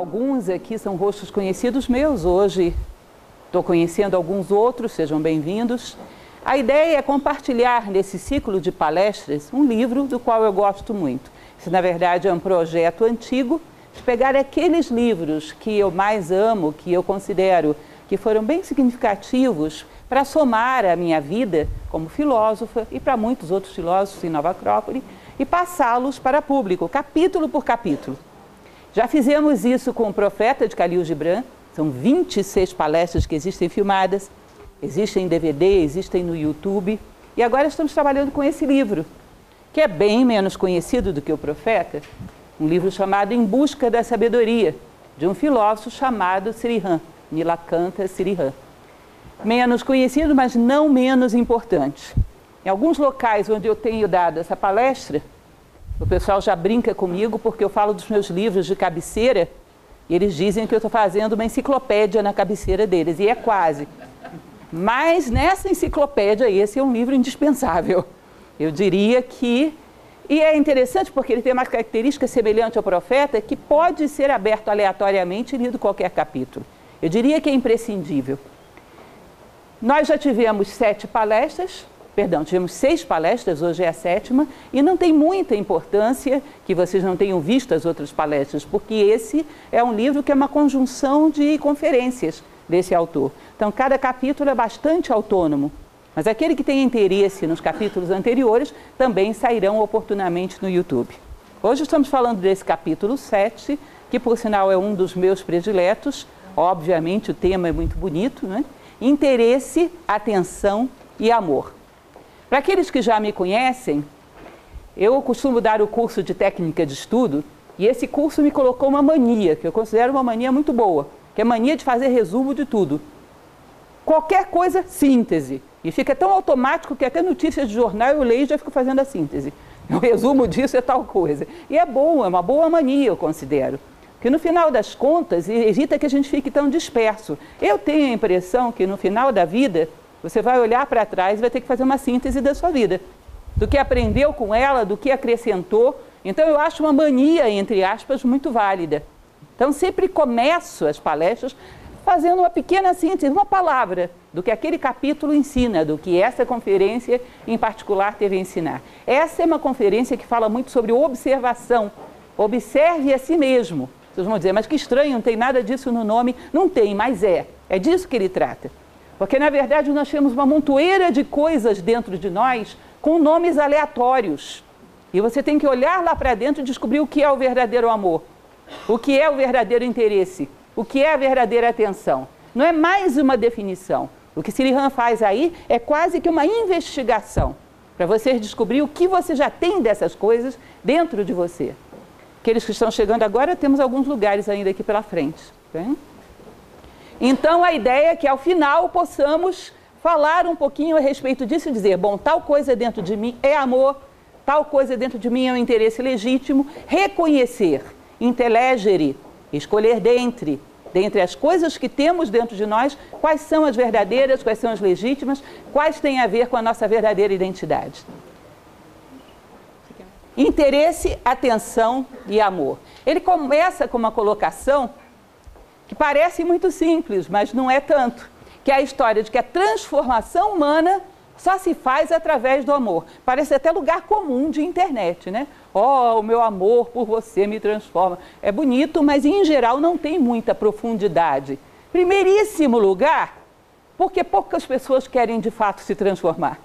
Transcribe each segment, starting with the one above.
alguns aqui são rostos conhecidos meus, hoje estou conhecendo alguns outros, sejam bem-vindos. A ideia é compartilhar nesse ciclo de palestras um livro do qual eu gosto muito. Isso, na verdade, é um projeto antigo de pegar aqueles livros que eu mais amo, que eu considero que foram bem significativos para somar a minha vida como filósofa e para muitos outros filósofos em Nova Acrópole e passá-los para público, capítulo por capítulo. Já fizemos isso com o Profeta de Khalil Gibran, são 26 palestras que existem filmadas, existem em DVD, existem no YouTube, e agora estamos trabalhando com esse livro, que é bem menos conhecido do que o Profeta, um livro chamado Em Busca da Sabedoria, de um filósofo chamado Srihan, Nilakanta Srihan. Menos conhecido, mas não menos importante. Em alguns locais onde eu tenho dado essa palestra, o pessoal já brinca comigo porque eu falo dos meus livros de cabeceira e eles dizem que eu estou fazendo uma enciclopédia na cabeceira deles, e é quase. Mas nessa enciclopédia, esse é um livro indispensável. Eu diria que e é interessante porque ele tem uma característica semelhante ao profeta que pode ser aberto aleatoriamente e lido qualquer capítulo. Eu diria que é imprescindível. Nós já tivemos sete palestras, perdão, tivemos seis palestras, hoje é a sétima, e não tem muita importância que vocês não tenham visto as outras palestras, porque esse é um livro que é uma conjunção de conferências desse autor. Então, cada capítulo é bastante autônomo. Mas aquele que tem interesse nos capítulos anteriores também sairão oportunamente no YouTube. Hoje estamos falando desse capítulo 7, que por sinal é um dos meus prediletos. Obviamente o tema é muito bonito, né? Interesse, atenção e amor. Para aqueles que já me conhecem, eu costumo dar o curso de técnica de estudo e esse curso me colocou uma mania, que eu considero uma mania muito boa, que é a mania de fazer resumo de tudo. Qualquer coisa, síntese. E fica tão automático que até notícias de jornal eu leio e já fico fazendo a síntese. O resumo disso é tal coisa. E é bom, é uma boa mania, eu considero. Porque no final das contas, evita que a gente fique tão disperso. Eu tenho a impressão que no final da vida, você vai olhar para trás e vai ter que fazer uma síntese da sua vida. Do que aprendeu com ela, do que acrescentou. Então eu acho uma mania, entre aspas, muito válida. Então sempre começo as palestras fazendo uma pequena síntese, uma palavra do que aquele capítulo ensina, do que essa conferência em particular teve a ensinar. Essa é uma conferência que fala muito sobre observação. Observe a si mesmo. Vocês vão dizer, mas que estranho, não tem nada disso no nome. Não tem, mas é. É disso que ele trata. Porque, na verdade, nós temos uma montoeira de coisas dentro de nós com nomes aleatórios. E você tem que olhar lá para dentro e descobrir o que é o verdadeiro amor, o que é o verdadeiro interesse, o que é a verdadeira atenção. Não é mais uma definição. O que Sirihan faz aí é quase que uma investigação para você descobrir o que você já tem dessas coisas dentro de você. Aqueles que estão chegando agora, temos alguns lugares ainda aqui pela frente. Bem? Então, a ideia é que ao final possamos falar um pouquinho a respeito disso e dizer: bom, tal coisa dentro de mim é amor, tal coisa dentro de mim é um interesse legítimo. Reconhecer, intelegere, escolher dentre, dentre as coisas que temos dentro de nós, quais são as verdadeiras, quais são as legítimas, quais têm a ver com a nossa verdadeira identidade. Interesse, atenção e amor. Ele começa com uma colocação que parece muito simples, mas não é tanto, que é a história de que a transformação humana só se faz através do amor. Parece até lugar comum de internet, né? Oh, o meu amor por você me transforma. É bonito, mas em geral não tem muita profundidade. Primeiríssimo lugar, porque poucas pessoas querem de fato se transformar.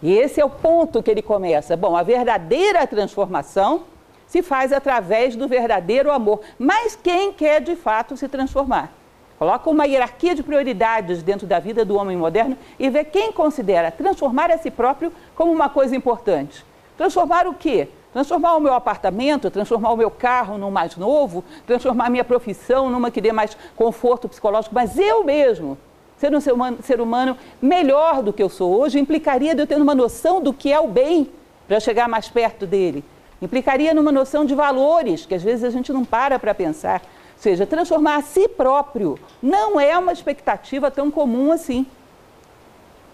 E esse é o ponto que ele começa. Bom, a verdadeira transformação se faz através do verdadeiro amor. Mas quem quer de fato se transformar? Coloca uma hierarquia de prioridades dentro da vida do homem moderno e vê quem considera transformar a si próprio como uma coisa importante. Transformar o quê? Transformar o meu apartamento, transformar o meu carro num mais novo, transformar a minha profissão numa que dê mais conforto psicológico, mas eu mesmo ser um ser humano, ser humano melhor do que eu sou hoje implicaria de eu ter uma noção do que é o bem para chegar mais perto dele. Implicaria numa noção de valores que às vezes a gente não para para pensar seja, transformar a si próprio não é uma expectativa tão comum assim.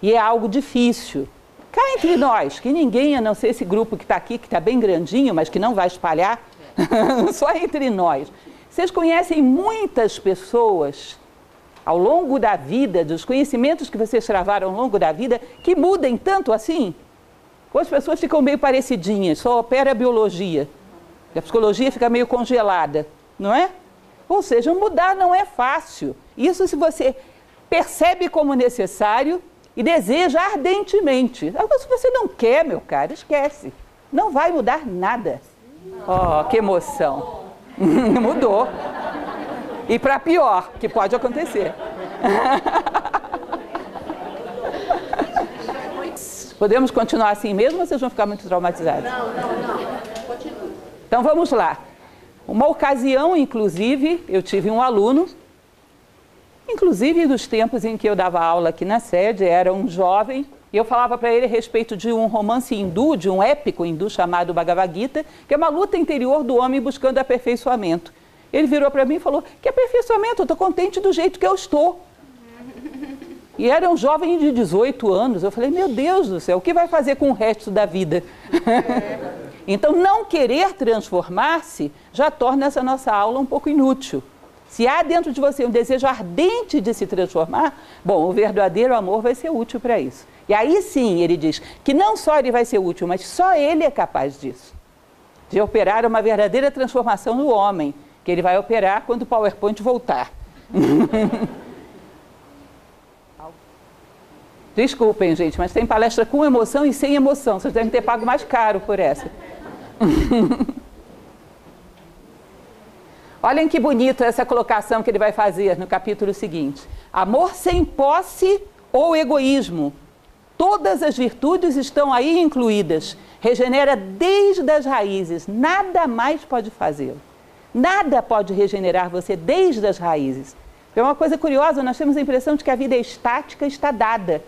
E é algo difícil. Cá entre nós, que ninguém, a não ser esse grupo que está aqui, que está bem grandinho, mas que não vai espalhar, só entre nós. Vocês conhecem muitas pessoas ao longo da vida, dos conhecimentos que vocês travaram ao longo da vida, que mudem tanto assim? Ou as pessoas ficam meio parecidinhas, só opera a biologia. A psicologia fica meio congelada, não é? Ou seja, mudar não é fácil. Isso se você percebe como necessário e deseja ardentemente. Agora, se você não quer, meu caro, esquece. Não vai mudar nada. Oh, que emoção. Mudou. E para pior, que pode acontecer. Podemos continuar assim mesmo ou vocês vão ficar muito traumatizados? Não, não, não. Continue. Então vamos lá. Uma ocasião, inclusive, eu tive um aluno, inclusive nos tempos em que eu dava aula aqui na sede, era um jovem, e eu falava para ele a respeito de um romance hindu, de um épico hindu chamado Bhagavad Gita, que é uma luta interior do homem buscando aperfeiçoamento. Ele virou para mim e falou: Que aperfeiçoamento, eu estou contente do jeito que eu estou. E era um jovem de 18 anos. Eu falei: Meu Deus do céu, o que vai fazer com o resto da vida? então, não querer transformar-se já torna essa nossa aula um pouco inútil. Se há dentro de você um desejo ardente de se transformar, bom, o verdadeiro amor vai ser útil para isso. E aí sim, ele diz que não só ele vai ser útil, mas só ele é capaz disso de operar uma verdadeira transformação no homem, que ele vai operar quando o PowerPoint voltar. Desculpem, gente, mas tem palestra com emoção e sem emoção. Vocês devem ter pago mais caro por essa. Olhem que bonito essa colocação que ele vai fazer no capítulo seguinte. Amor sem posse ou egoísmo. Todas as virtudes estão aí incluídas. Regenera desde as raízes. Nada mais pode fazê-lo. Nada pode regenerar você desde as raízes. É uma coisa curiosa, nós temos a impressão de que a vida é estática, está dada.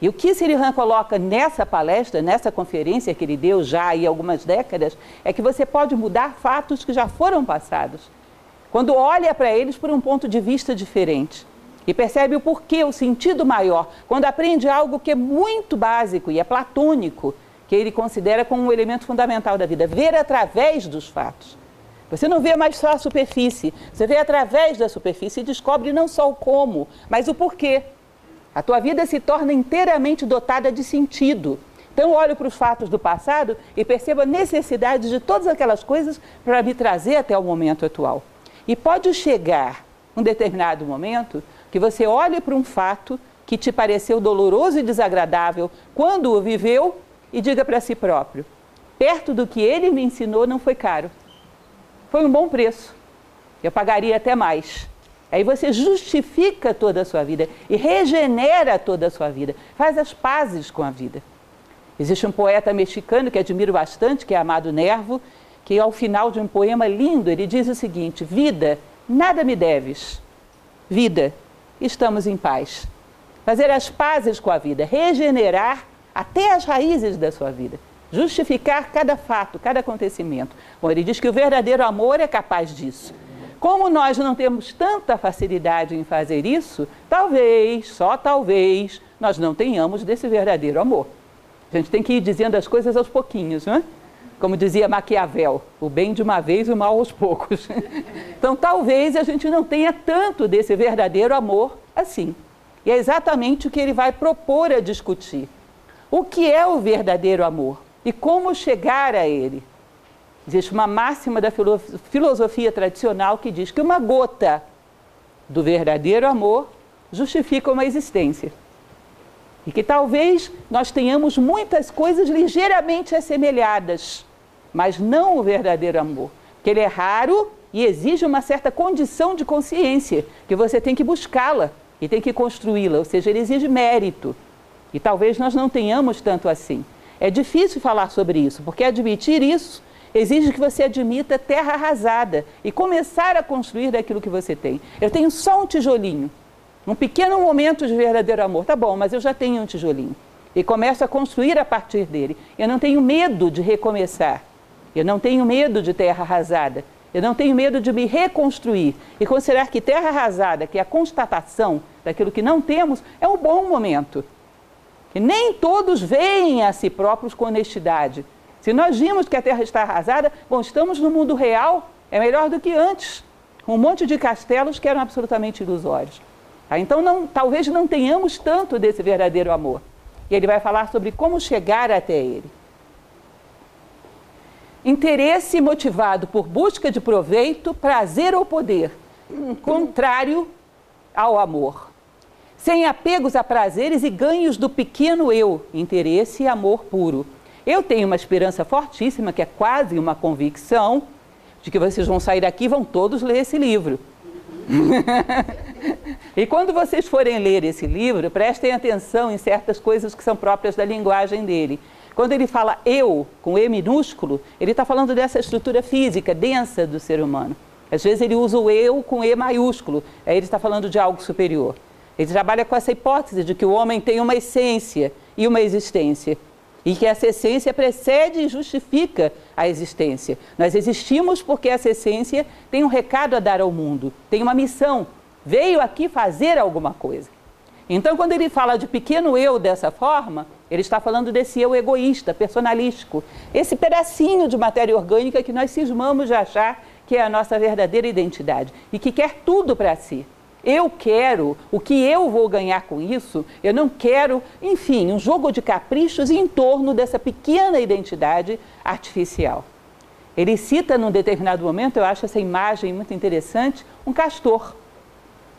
E o que Sirihan coloca nessa palestra, nessa conferência que ele deu já há algumas décadas, é que você pode mudar fatos que já foram passados. Quando olha para eles por um ponto de vista diferente e percebe o porquê, o sentido maior, quando aprende algo que é muito básico e é platônico, que ele considera como um elemento fundamental da vida, ver através dos fatos. Você não vê mais só a superfície, você vê através da superfície e descobre não só o como, mas o porquê. A tua vida se torna inteiramente dotada de sentido. Então, olho para os fatos do passado e percebo a necessidade de todas aquelas coisas para me trazer até o momento atual. E pode chegar um determinado momento que você olhe para um fato que te pareceu doloroso e desagradável quando o viveu e diga para si próprio: perto do que ele me ensinou não foi caro. Foi um bom preço. Eu pagaria até mais. Aí você justifica toda a sua vida e regenera toda a sua vida, faz as pazes com a vida. Existe um poeta mexicano que admiro bastante, que é Amado Nervo, que ao final de um poema lindo ele diz o seguinte: Vida, nada me deves. Vida, estamos em paz. Fazer as pazes com a vida, regenerar até as raízes da sua vida justificar cada fato, cada acontecimento. Bom, ele diz que o verdadeiro amor é capaz disso. Como nós não temos tanta facilidade em fazer isso, talvez, só talvez, nós não tenhamos desse verdadeiro amor. A gente tem que ir dizendo as coisas aos pouquinhos, não é? Como dizia Maquiavel, o bem de uma vez e o mal aos poucos. Então, talvez a gente não tenha tanto desse verdadeiro amor assim. E é exatamente o que ele vai propor a discutir. O que é o verdadeiro amor? e como chegar a ele. Existe uma máxima da filosofia tradicional que diz que uma gota do verdadeiro amor justifica uma existência. E que talvez nós tenhamos muitas coisas ligeiramente assemelhadas, mas não o verdadeiro amor. Que ele é raro e exige uma certa condição de consciência, que você tem que buscá-la e tem que construí-la, ou seja, ele exige mérito. E talvez nós não tenhamos tanto assim. É difícil falar sobre isso, porque admitir isso exige que você admita terra arrasada e começar a construir daquilo que você tem. Eu tenho só um tijolinho, um pequeno momento de verdadeiro amor. Tá bom, mas eu já tenho um tijolinho. E começo a construir a partir dele. Eu não tenho medo de recomeçar. Eu não tenho medo de terra arrasada. Eu não tenho medo de me reconstruir e considerar que terra arrasada, que é a constatação daquilo que não temos, é um bom momento. E nem todos veem a si próprios com honestidade. Se nós vimos que a Terra está arrasada, bom, estamos no mundo real, é melhor do que antes. um monte de castelos que eram absolutamente ilusórios. Ah, então, não, talvez não tenhamos tanto desse verdadeiro amor. E ele vai falar sobre como chegar até ele. Interesse motivado por busca de proveito, prazer ou poder, contrário ao amor. Sem apegos a prazeres e ganhos do pequeno eu, interesse e amor puro. Eu tenho uma esperança fortíssima, que é quase uma convicção, de que vocês vão sair daqui e vão todos ler esse livro. e quando vocês forem ler esse livro, prestem atenção em certas coisas que são próprias da linguagem dele. Quando ele fala eu, com E minúsculo, ele está falando dessa estrutura física densa do ser humano. Às vezes ele usa o eu com E maiúsculo, aí ele está falando de algo superior. Ele trabalha com essa hipótese de que o homem tem uma essência e uma existência. E que essa essência precede e justifica a existência. Nós existimos porque essa essência tem um recado a dar ao mundo, tem uma missão, veio aqui fazer alguma coisa. Então, quando ele fala de pequeno eu dessa forma, ele está falando desse eu egoísta, personalístico, esse pedacinho de matéria orgânica que nós cismamos de achar que é a nossa verdadeira identidade e que quer tudo para si. Eu quero, o que eu vou ganhar com isso, eu não quero, enfim, um jogo de caprichos em torno dessa pequena identidade artificial. Ele cita num determinado momento, eu acho essa imagem muito interessante, um castor.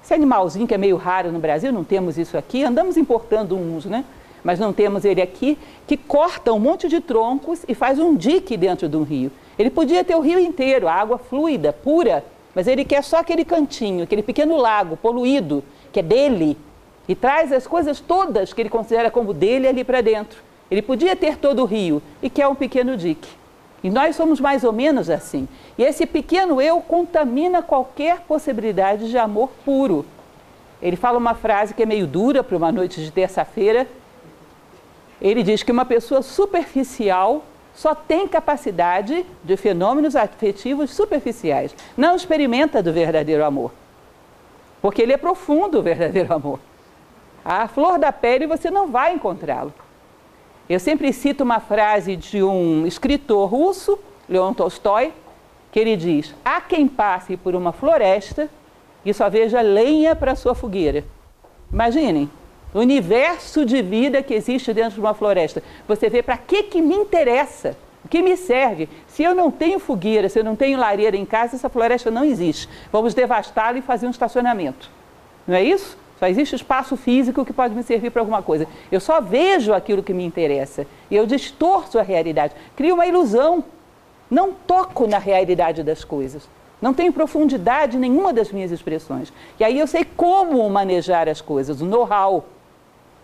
Esse animalzinho que é meio raro no Brasil, não temos isso aqui, andamos importando uns, né? Mas não temos ele aqui, que corta um monte de troncos e faz um dique dentro de um rio. Ele podia ter o rio inteiro, água fluida, pura, mas ele quer só aquele cantinho, aquele pequeno lago poluído, que é dele, e traz as coisas todas que ele considera como dele ali para dentro. Ele podia ter todo o rio e quer um pequeno dique. E nós somos mais ou menos assim. E esse pequeno eu contamina qualquer possibilidade de amor puro. Ele fala uma frase que é meio dura para uma noite de terça-feira. Ele diz que uma pessoa superficial só tem capacidade de fenômenos afetivos superficiais. Não experimenta do verdadeiro amor. Porque ele é profundo, o verdadeiro amor. A flor da pele você não vai encontrá-lo. Eu sempre cito uma frase de um escritor russo, Leon Tolstói, que ele diz: Há quem passe por uma floresta e só veja lenha para sua fogueira. Imaginem, o universo de vida que existe dentro de uma floresta. Você vê para que, que me interessa, o que me serve. Se eu não tenho fogueira, se eu não tenho lareira em casa, essa floresta não existe. Vamos devastá-la e fazer um estacionamento. Não é isso? Só existe espaço físico que pode me servir para alguma coisa. Eu só vejo aquilo que me interessa. E eu distorço a realidade. Crio uma ilusão. Não toco na realidade das coisas. Não tenho profundidade nenhuma das minhas expressões. E aí eu sei como manejar as coisas, o know-how.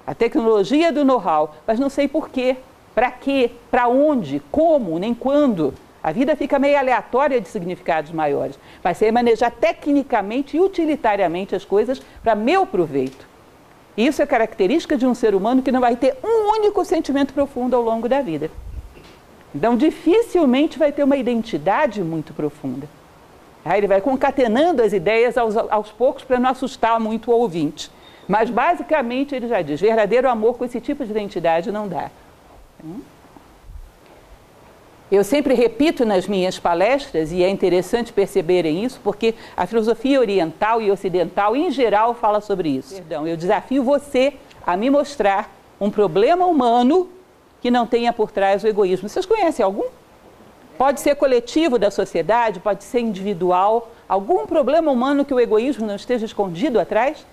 A tecnologia do know-how. Mas não sei por quê, para quê, para onde, como, nem quando. A vida fica meio aleatória de significados maiores. Mas sei manejar tecnicamente e utilitariamente as coisas para meu proveito. Isso é característica de um ser humano que não vai ter um único sentimento profundo ao longo da vida. Então, dificilmente vai ter uma identidade muito profunda. Aí ele vai concatenando as ideias aos, aos poucos para não assustar muito o ouvinte. Mas, basicamente, ele já diz: verdadeiro amor com esse tipo de identidade não dá. Hum? Eu sempre repito nas minhas palestras, e é interessante perceberem isso, porque a filosofia oriental e ocidental, em geral, fala sobre isso. Perdão, eu desafio você a me mostrar um problema humano que não tenha por trás o egoísmo. Vocês conhecem algum? Pode ser coletivo da sociedade, pode ser individual. Algum problema humano que o egoísmo não esteja escondido atrás?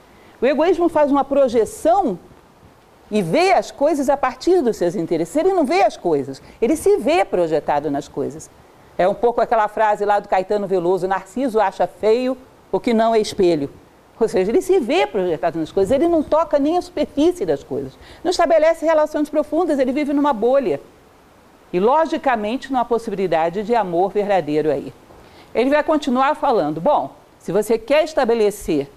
O egoísmo faz uma projeção e vê as coisas a partir dos seus interesses. Ele não vê as coisas, ele se vê projetado nas coisas. É um pouco aquela frase lá do Caetano Veloso: Narciso acha feio o que não é espelho. Ou seja, ele se vê projetado nas coisas, ele não toca nem a superfície das coisas. Não estabelece relações profundas, ele vive numa bolha. E, logicamente, não há possibilidade de amor verdadeiro aí. Ele vai continuar falando: bom, se você quer estabelecer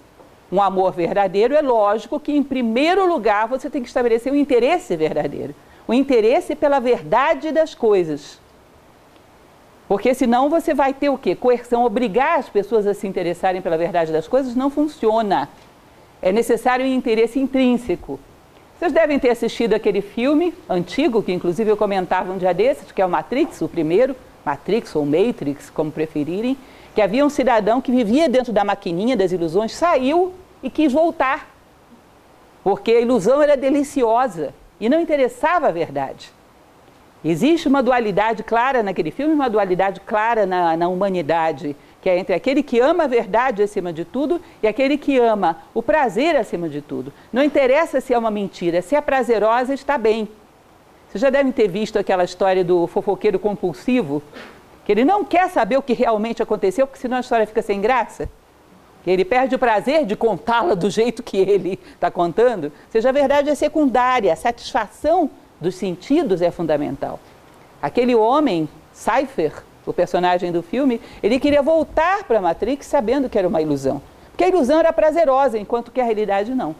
um amor verdadeiro, é lógico que, em primeiro lugar, você tem que estabelecer um interesse verdadeiro o interesse pela verdade das coisas. Porque senão você vai ter o quê? Coerção, obrigar as pessoas a se interessarem pela verdade das coisas não funciona. É necessário um interesse intrínseco. Vocês devem ter assistido aquele filme antigo, que inclusive eu comentava um dia desses, que é o Matrix, o primeiro, Matrix ou Matrix, como preferirem, que havia um cidadão que vivia dentro da maquininha das ilusões, saiu e quis voltar. Porque a ilusão era deliciosa e não interessava a verdade. Existe uma dualidade clara naquele filme, uma dualidade clara na, na humanidade, que é entre aquele que ama a verdade acima de tudo e aquele que ama o prazer acima de tudo. Não interessa se é uma mentira, se é prazerosa, está bem. Vocês já devem ter visto aquela história do fofoqueiro compulsivo, que ele não quer saber o que realmente aconteceu, porque senão a história fica sem graça. Que ele perde o prazer de contá-la do jeito que ele está contando. Seja, a verdade é secundária, a satisfação dos sentidos é fundamental. Aquele homem, Cypher, o personagem do filme, ele queria voltar para a Matrix sabendo que era uma ilusão. Porque a ilusão era prazerosa, enquanto que a realidade não.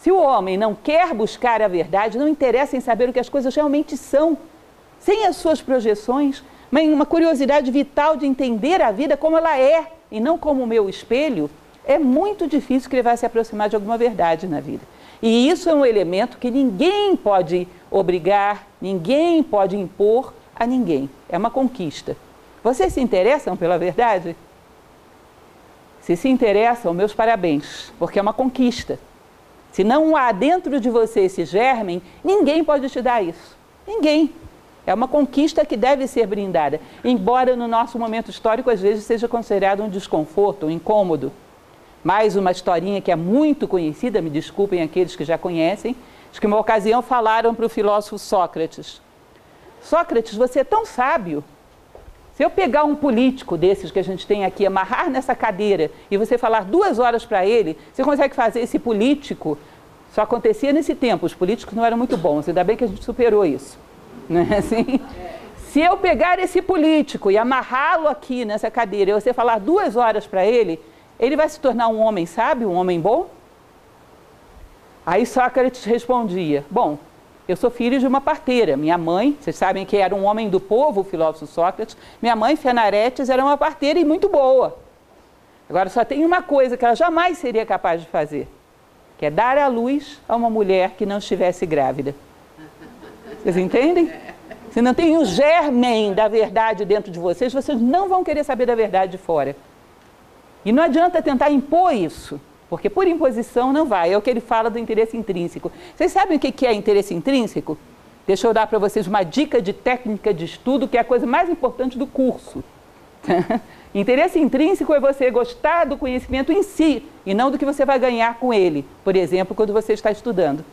Se o homem não quer buscar a verdade, não interessa em saber o que as coisas realmente são, sem as suas projeções, mas uma curiosidade vital de entender a vida como ela é e não como o meu espelho, é muito difícil que ele vai se aproximar de alguma verdade na vida. E isso é um elemento que ninguém pode obrigar, ninguém pode impor a ninguém. É uma conquista. Vocês se interessam pela verdade? Se se interessam, meus parabéns, porque é uma conquista. Se não há dentro de você esse germen, ninguém pode te dar isso. Ninguém. É uma conquista que deve ser brindada, embora no nosso momento histórico às vezes seja considerado um desconforto, um incômodo. Mais uma historinha que é muito conhecida, me desculpem aqueles que já conhecem, de que uma ocasião falaram para o filósofo Sócrates: Sócrates, você é tão sábio. Se eu pegar um político desses que a gente tem aqui, amarrar nessa cadeira e você falar duas horas para ele, você consegue fazer esse político? Só acontecia nesse tempo, os políticos não eram muito bons, ainda bem que a gente superou isso. Não é assim? Se eu pegar esse político e amarrá-lo aqui nessa cadeira e você falar duas horas para ele, ele vai se tornar um homem sábio, um homem bom? Aí Sócrates respondia: Bom, eu sou filho de uma parteira. Minha mãe, vocês sabem que era um homem do povo, o filósofo Sócrates. Minha mãe, Fenaretes, era uma parteira e muito boa. Agora, só tem uma coisa que ela jamais seria capaz de fazer, que é dar à luz a uma mulher que não estivesse grávida. Vocês entendem? Se não tem o germen da verdade dentro de vocês, vocês não vão querer saber da verdade de fora. E não adianta tentar impor isso. Porque por imposição não vai. É o que ele fala do interesse intrínseco. Vocês sabem o que é interesse intrínseco? Deixa eu dar para vocês uma dica de técnica de estudo, que é a coisa mais importante do curso. interesse intrínseco é você gostar do conhecimento em si e não do que você vai ganhar com ele, por exemplo, quando você está estudando.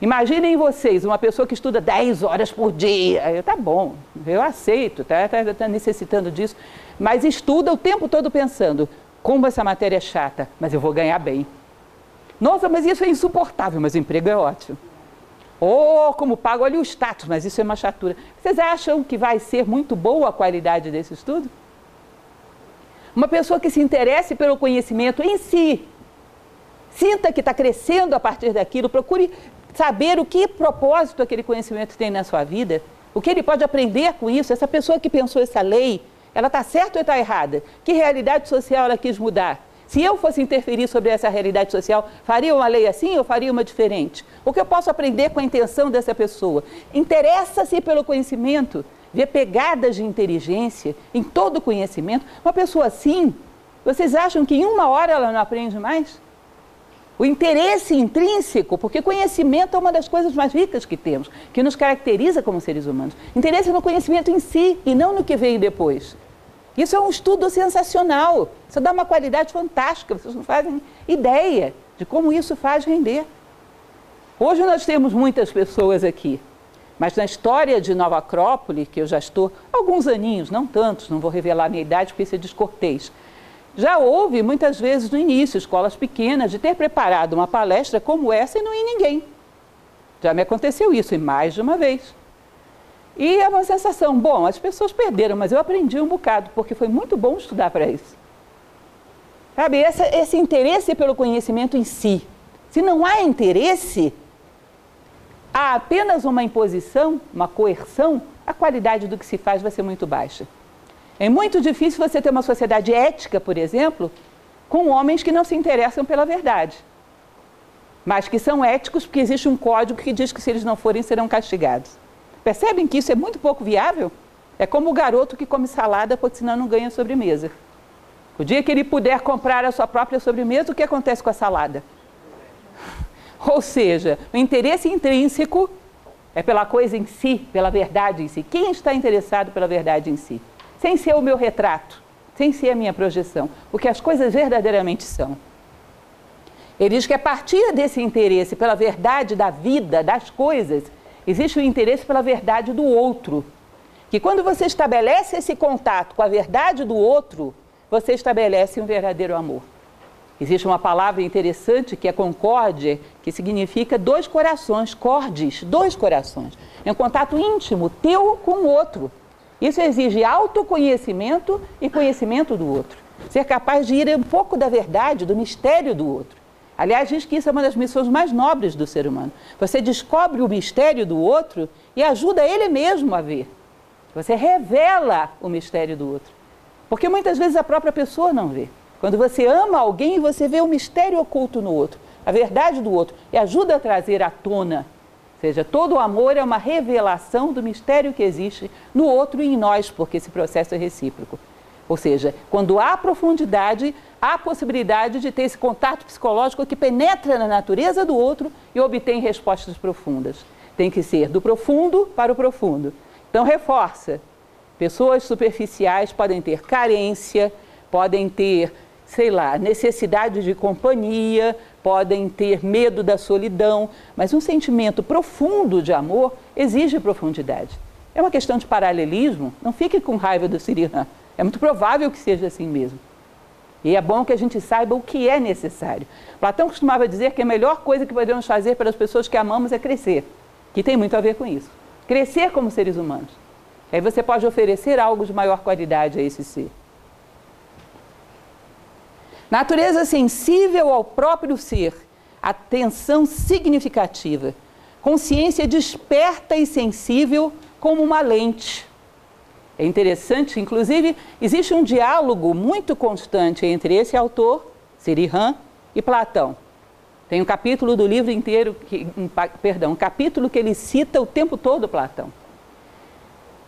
Imaginem vocês, uma pessoa que estuda 10 horas por dia. Eu, tá bom, eu aceito, está tá, tá necessitando disso. Mas estuda o tempo todo pensando: como essa matéria é chata, mas eu vou ganhar bem. Nossa, mas isso é insuportável, mas o emprego é ótimo. Oh, como pago ali o status, mas isso é uma chatura. Vocês acham que vai ser muito boa a qualidade desse estudo? Uma pessoa que se interesse pelo conhecimento em si, sinta que está crescendo a partir daquilo, procure saber o que propósito aquele conhecimento tem na sua vida, o que ele pode aprender com isso. Essa pessoa que pensou essa lei, ela está certa ou está errada? Que realidade social ela quis mudar? Se eu fosse interferir sobre essa realidade social, faria uma lei assim ou faria uma diferente? O que eu posso aprender com a intenção dessa pessoa? Interessa-se pelo conhecimento, vê pegadas de inteligência em todo o conhecimento. Uma pessoa assim, vocês acham que em uma hora ela não aprende mais? O interesse intrínseco, porque conhecimento é uma das coisas mais ricas que temos, que nos caracteriza como seres humanos. Interesse no conhecimento em si e não no que veio depois. Isso é um estudo sensacional. Isso dá uma qualidade fantástica. Vocês não fazem ideia de como isso faz render. Hoje nós temos muitas pessoas aqui, mas na história de Nova Acrópole, que eu já estou alguns aninhos, não tantos, não vou revelar a minha idade porque isso é descortês. Já houve muitas vezes no início, escolas pequenas, de ter preparado uma palestra como essa e não ir ninguém. Já me aconteceu isso e mais de uma vez. E é uma sensação, bom, as pessoas perderam, mas eu aprendi um bocado, porque foi muito bom estudar para isso. Sabe, essa, esse interesse pelo conhecimento em si. Se não há interesse, há apenas uma imposição, uma coerção, a qualidade do que se faz vai ser muito baixa. É muito difícil você ter uma sociedade ética, por exemplo, com homens que não se interessam pela verdade, mas que são éticos porque existe um código que diz que se eles não forem serão castigados. Percebem que isso é muito pouco viável? É como o garoto que come salada porque senão não ganha sobremesa. O dia que ele puder comprar a sua própria sobremesa, o que acontece com a salada? Ou seja, o interesse intrínseco é pela coisa em si, pela verdade em si. Quem está interessado pela verdade em si? Sem ser o meu retrato, sem ser a minha projeção, o que as coisas verdadeiramente são. Ele diz que a partir desse interesse pela verdade da vida, das coisas, existe o interesse pela verdade do outro. Que quando você estabelece esse contato com a verdade do outro, você estabelece um verdadeiro amor. Existe uma palavra interessante que é concórdia, que significa dois corações, cordes, dois corações. É um contato íntimo teu com o outro. Isso exige autoconhecimento e conhecimento do outro. Ser capaz de ir um pouco da verdade, do mistério do outro. Aliás, diz que isso é uma das missões mais nobres do ser humano. Você descobre o mistério do outro e ajuda ele mesmo a ver. Você revela o mistério do outro. Porque muitas vezes a própria pessoa não vê. Quando você ama alguém, você vê o mistério oculto no outro, a verdade do outro, e ajuda a trazer à tona. Seja, todo o amor é uma revelação do mistério que existe no outro e em nós, porque esse processo é recíproco. Ou seja, quando há profundidade, há possibilidade de ter esse contato psicológico que penetra na natureza do outro e obtém respostas profundas. Tem que ser do profundo para o profundo. Então, reforça: pessoas superficiais podem ter carência, podem ter sei lá, necessidade de companhia, podem ter medo da solidão, mas um sentimento profundo de amor exige profundidade. É uma questão de paralelismo, não fique com raiva do Sirihan. É muito provável que seja assim mesmo. E é bom que a gente saiba o que é necessário. Platão costumava dizer que a melhor coisa que podemos fazer pelas pessoas que amamos é crescer, que tem muito a ver com isso. Crescer como seres humanos. Aí você pode oferecer algo de maior qualidade a esse ser. Natureza sensível ao próprio ser, atenção significativa, consciência desperta e sensível como uma lente. É interessante, inclusive, existe um diálogo muito constante entre esse autor, Sirihan, e Platão. Tem um capítulo do livro inteiro, que, um, perdão, um capítulo que ele cita o tempo todo Platão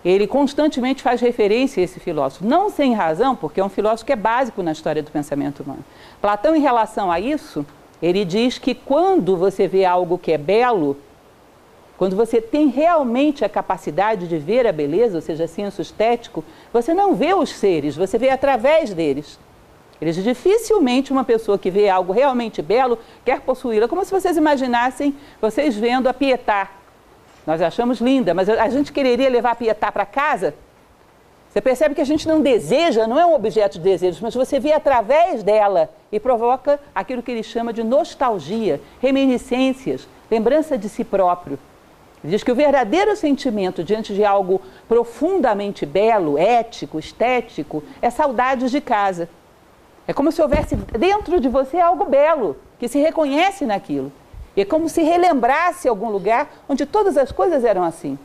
ele constantemente faz referência a esse filósofo, não sem razão, porque é um filósofo que é básico na história do pensamento humano. Platão, em relação a isso, ele diz que quando você vê algo que é belo, quando você tem realmente a capacidade de ver a beleza, ou seja, senso estético, você não vê os seres, você vê através deles. Eles dificilmente uma pessoa que vê algo realmente belo quer possuí-la, como se vocês imaginassem vocês vendo a Pietá, nós achamos linda, mas a gente quereria levar a Pietá para casa? Você percebe que a gente não deseja, não é um objeto de desejo, mas você vê através dela e provoca aquilo que ele chama de nostalgia, reminiscências, lembrança de si próprio. Ele diz que o verdadeiro sentimento diante de algo profundamente belo, ético, estético, é saudade de casa. É como se houvesse dentro de você algo belo, que se reconhece naquilo. E é como se relembrasse algum lugar onde todas as coisas eram assim.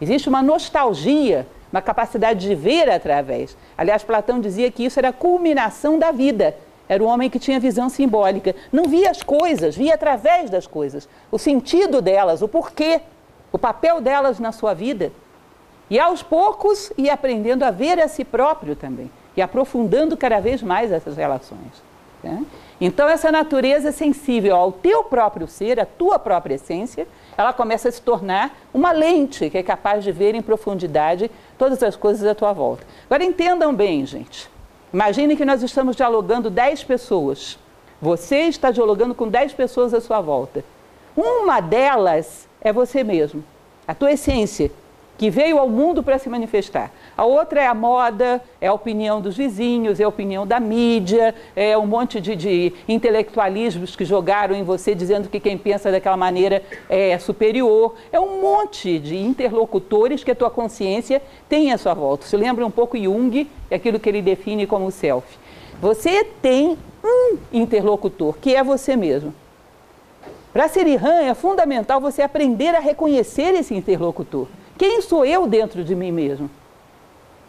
Existe uma nostalgia, uma capacidade de ver através. Aliás, Platão dizia que isso era a culminação da vida. Era o homem que tinha visão simbólica. Não via as coisas, via através das coisas. O sentido delas, o porquê, o papel delas na sua vida. E aos poucos ia aprendendo a ver a si próprio também. E aprofundando cada vez mais essas relações. Né? Então, essa natureza sensível ao teu próprio ser, à tua própria essência, ela começa a se tornar uma lente que é capaz de ver em profundidade todas as coisas à tua volta. Agora, entendam bem, gente. Imagine que nós estamos dialogando 10 pessoas. Você está dialogando com 10 pessoas à sua volta. Uma delas é você mesmo, a tua essência, que veio ao mundo para se manifestar. A outra é a moda, é a opinião dos vizinhos, é a opinião da mídia, é um monte de, de intelectualismos que jogaram em você dizendo que quem pensa daquela maneira é superior. É um monte de interlocutores que a tua consciência tem à sua volta. Se lembra um pouco Jung, aquilo que ele define como self. Você tem um interlocutor, que é você mesmo. Para Sirihan é fundamental você aprender a reconhecer esse interlocutor. Quem sou eu dentro de mim mesmo?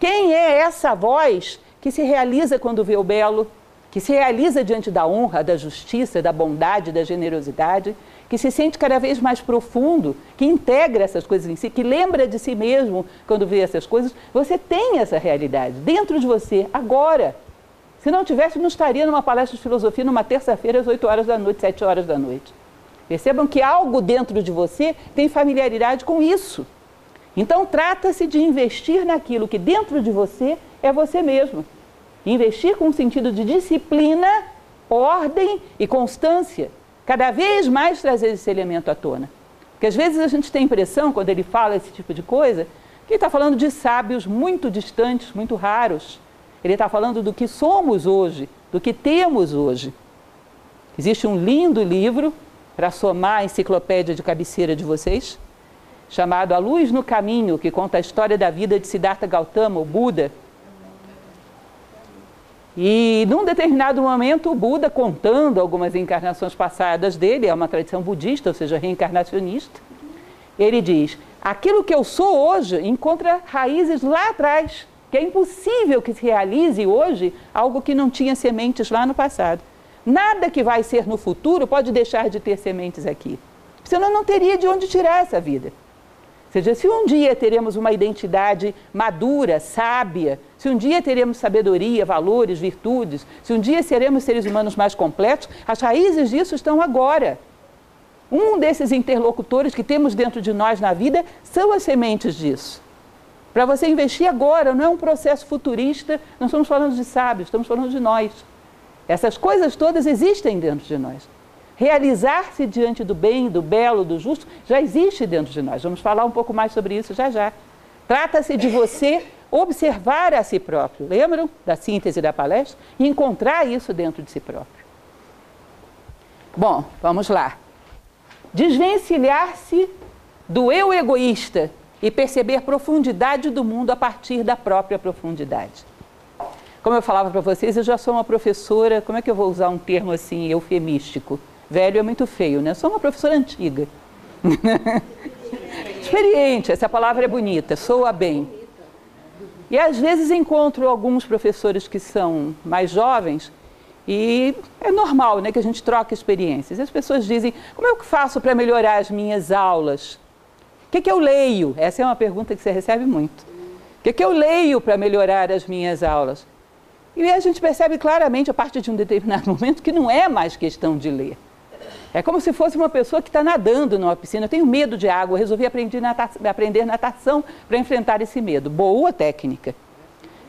Quem é essa voz que se realiza quando vê o belo, que se realiza diante da honra, da justiça, da bondade, da generosidade, que se sente cada vez mais profundo, que integra essas coisas em si, que lembra de si mesmo quando vê essas coisas, você tem essa realidade dentro de você, agora. Se não tivesse, não estaria numa palestra de filosofia numa terça-feira às 8 horas da noite, 7 horas da noite. Percebam que algo dentro de você tem familiaridade com isso. Então, trata-se de investir naquilo que dentro de você é você mesmo. Investir com um sentido de disciplina, ordem e constância cada vez mais trazer esse elemento à tona. Porque às vezes a gente tem a impressão, quando ele fala esse tipo de coisa, que ele está falando de sábios muito distantes, muito raros. Ele está falando do que somos hoje, do que temos hoje. Existe um lindo livro para somar a enciclopédia de cabeceira de vocês, chamado A Luz no Caminho, que conta a história da vida de Siddhartha Gautama, o Buda, e num determinado momento, o Buda, contando algumas encarnações passadas dele, é uma tradição budista, ou seja, reencarnacionista, ele diz: aquilo que eu sou hoje encontra raízes lá atrás, que é impossível que se realize hoje algo que não tinha sementes lá no passado. Nada que vai ser no futuro pode deixar de ter sementes aqui. Senão não teria de onde tirar essa vida. Seja, se um dia teremos uma identidade madura, sábia, se um dia teremos sabedoria, valores, virtudes, se um dia seremos seres humanos mais completos, as raízes disso estão agora. Um desses interlocutores que temos dentro de nós na vida são as sementes disso. Para você investir agora, não é um processo futurista, não estamos falando de sábios, estamos falando de nós. Essas coisas todas existem dentro de nós. Realizar-se diante do bem, do belo, do justo, já existe dentro de nós. Vamos falar um pouco mais sobre isso já já. Trata-se de você observar a si próprio. Lembram da síntese da palestra? E encontrar isso dentro de si próprio. Bom, vamos lá. Desvencilhar-se do eu egoísta e perceber profundidade do mundo a partir da própria profundidade. Como eu falava para vocês, eu já sou uma professora, como é que eu vou usar um termo assim eufemístico? Velho é muito feio, né? Sou uma professora antiga. Experiente, essa palavra é bonita, soa bem. E às vezes encontro alguns professores que são mais jovens e é normal né, que a gente troque experiências. As pessoas dizem: como é que faço para melhorar as minhas aulas? O que, que eu leio? Essa é uma pergunta que você recebe muito. O que, que eu leio para melhorar as minhas aulas? E a gente percebe claramente, a partir de um determinado momento, que não é mais questão de ler. É como se fosse uma pessoa que está nadando numa piscina. Eu tenho medo de água, resolvi aprender, natação, aprender natação para enfrentar esse medo. Boa técnica.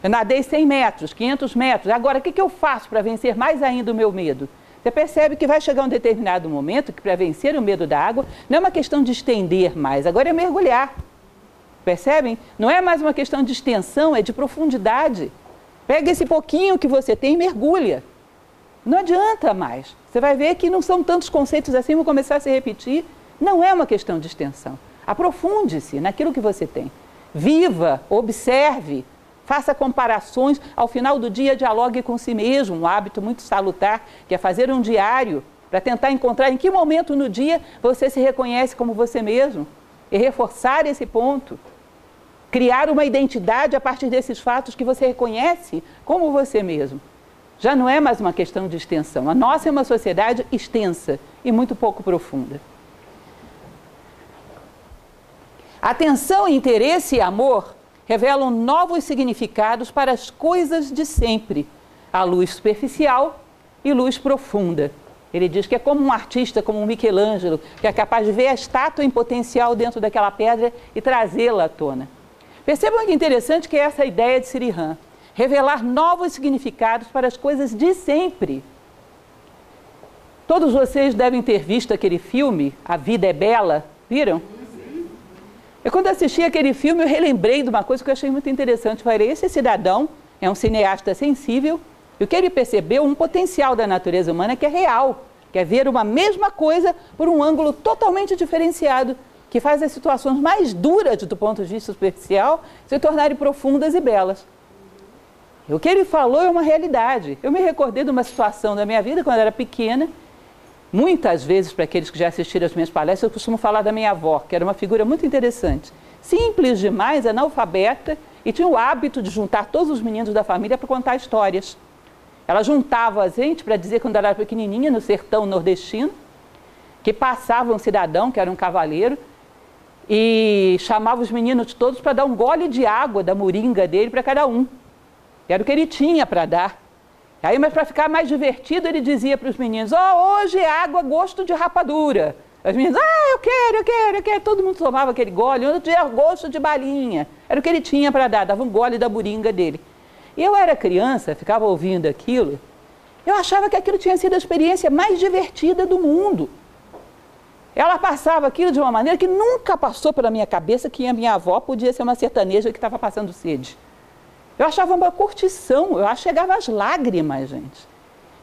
Eu nadei 100 metros, 500 metros. Agora, o que, que eu faço para vencer mais ainda o meu medo? Você percebe que vai chegar um determinado momento que para vencer o medo da água não é uma questão de estender mais, agora é mergulhar. Percebem? Não é mais uma questão de extensão, é de profundidade. Pega esse pouquinho que você tem e mergulha. Não adianta mais. Você vai ver que não são tantos conceitos assim, vão começar a se repetir. Não é uma questão de extensão. Aprofunde-se naquilo que você tem. Viva, observe, faça comparações. Ao final do dia, dialogue com si mesmo, um hábito muito salutar, que é fazer um diário para tentar encontrar em que momento no dia você se reconhece como você mesmo e reforçar esse ponto. Criar uma identidade a partir desses fatos que você reconhece como você mesmo já não é mais uma questão de extensão. A nossa é uma sociedade extensa e muito pouco profunda. Atenção, interesse e amor revelam novos significados para as coisas de sempre. A luz superficial e luz profunda. Ele diz que é como um artista, como um Michelangelo, que é capaz de ver a estátua em potencial dentro daquela pedra e trazê-la à tona. Percebam que interessante que é essa ideia de Sirihan revelar novos significados para as coisas de sempre. Todos vocês devem ter visto aquele filme, A Vida é Bela, viram? Eu, quando assisti aquele filme, eu relembrei de uma coisa que eu achei muito interessante. Falei, esse cidadão é um cineasta sensível e o que ele percebeu, um potencial da natureza humana que é real, que é ver uma mesma coisa por um ângulo totalmente diferenciado, que faz as situações mais duras do ponto de vista superficial se tornarem profundas e belas. O que ele falou é uma realidade. Eu me recordei de uma situação da minha vida quando eu era pequena. Muitas vezes, para aqueles que já assistiram às minhas palestras, eu costumo falar da minha avó, que era uma figura muito interessante. Simples demais, analfabeta, e tinha o hábito de juntar todos os meninos da família para contar histórias. Ela juntava a gente para dizer quando ela era pequenininha, no sertão nordestino, que passava um cidadão, que era um cavaleiro, e chamava os meninos todos para dar um gole de água da moringa dele para cada um. Era o que ele tinha para dar. Aí, mas para ficar mais divertido, ele dizia para os meninos: Ó, oh, hoje é água gosto de rapadura. As meninas, ah, eu quero, eu quero, eu quero. Todo mundo tomava aquele gole, outro dia gosto de balinha. Era o que ele tinha para dar, dava um gole da moringa dele. E eu era criança, ficava ouvindo aquilo, eu achava que aquilo tinha sido a experiência mais divertida do mundo. Ela passava aquilo de uma maneira que nunca passou pela minha cabeça que a minha avó podia ser uma sertaneja que estava passando sede. Eu achava uma curtição, eu chegava às lágrimas, gente.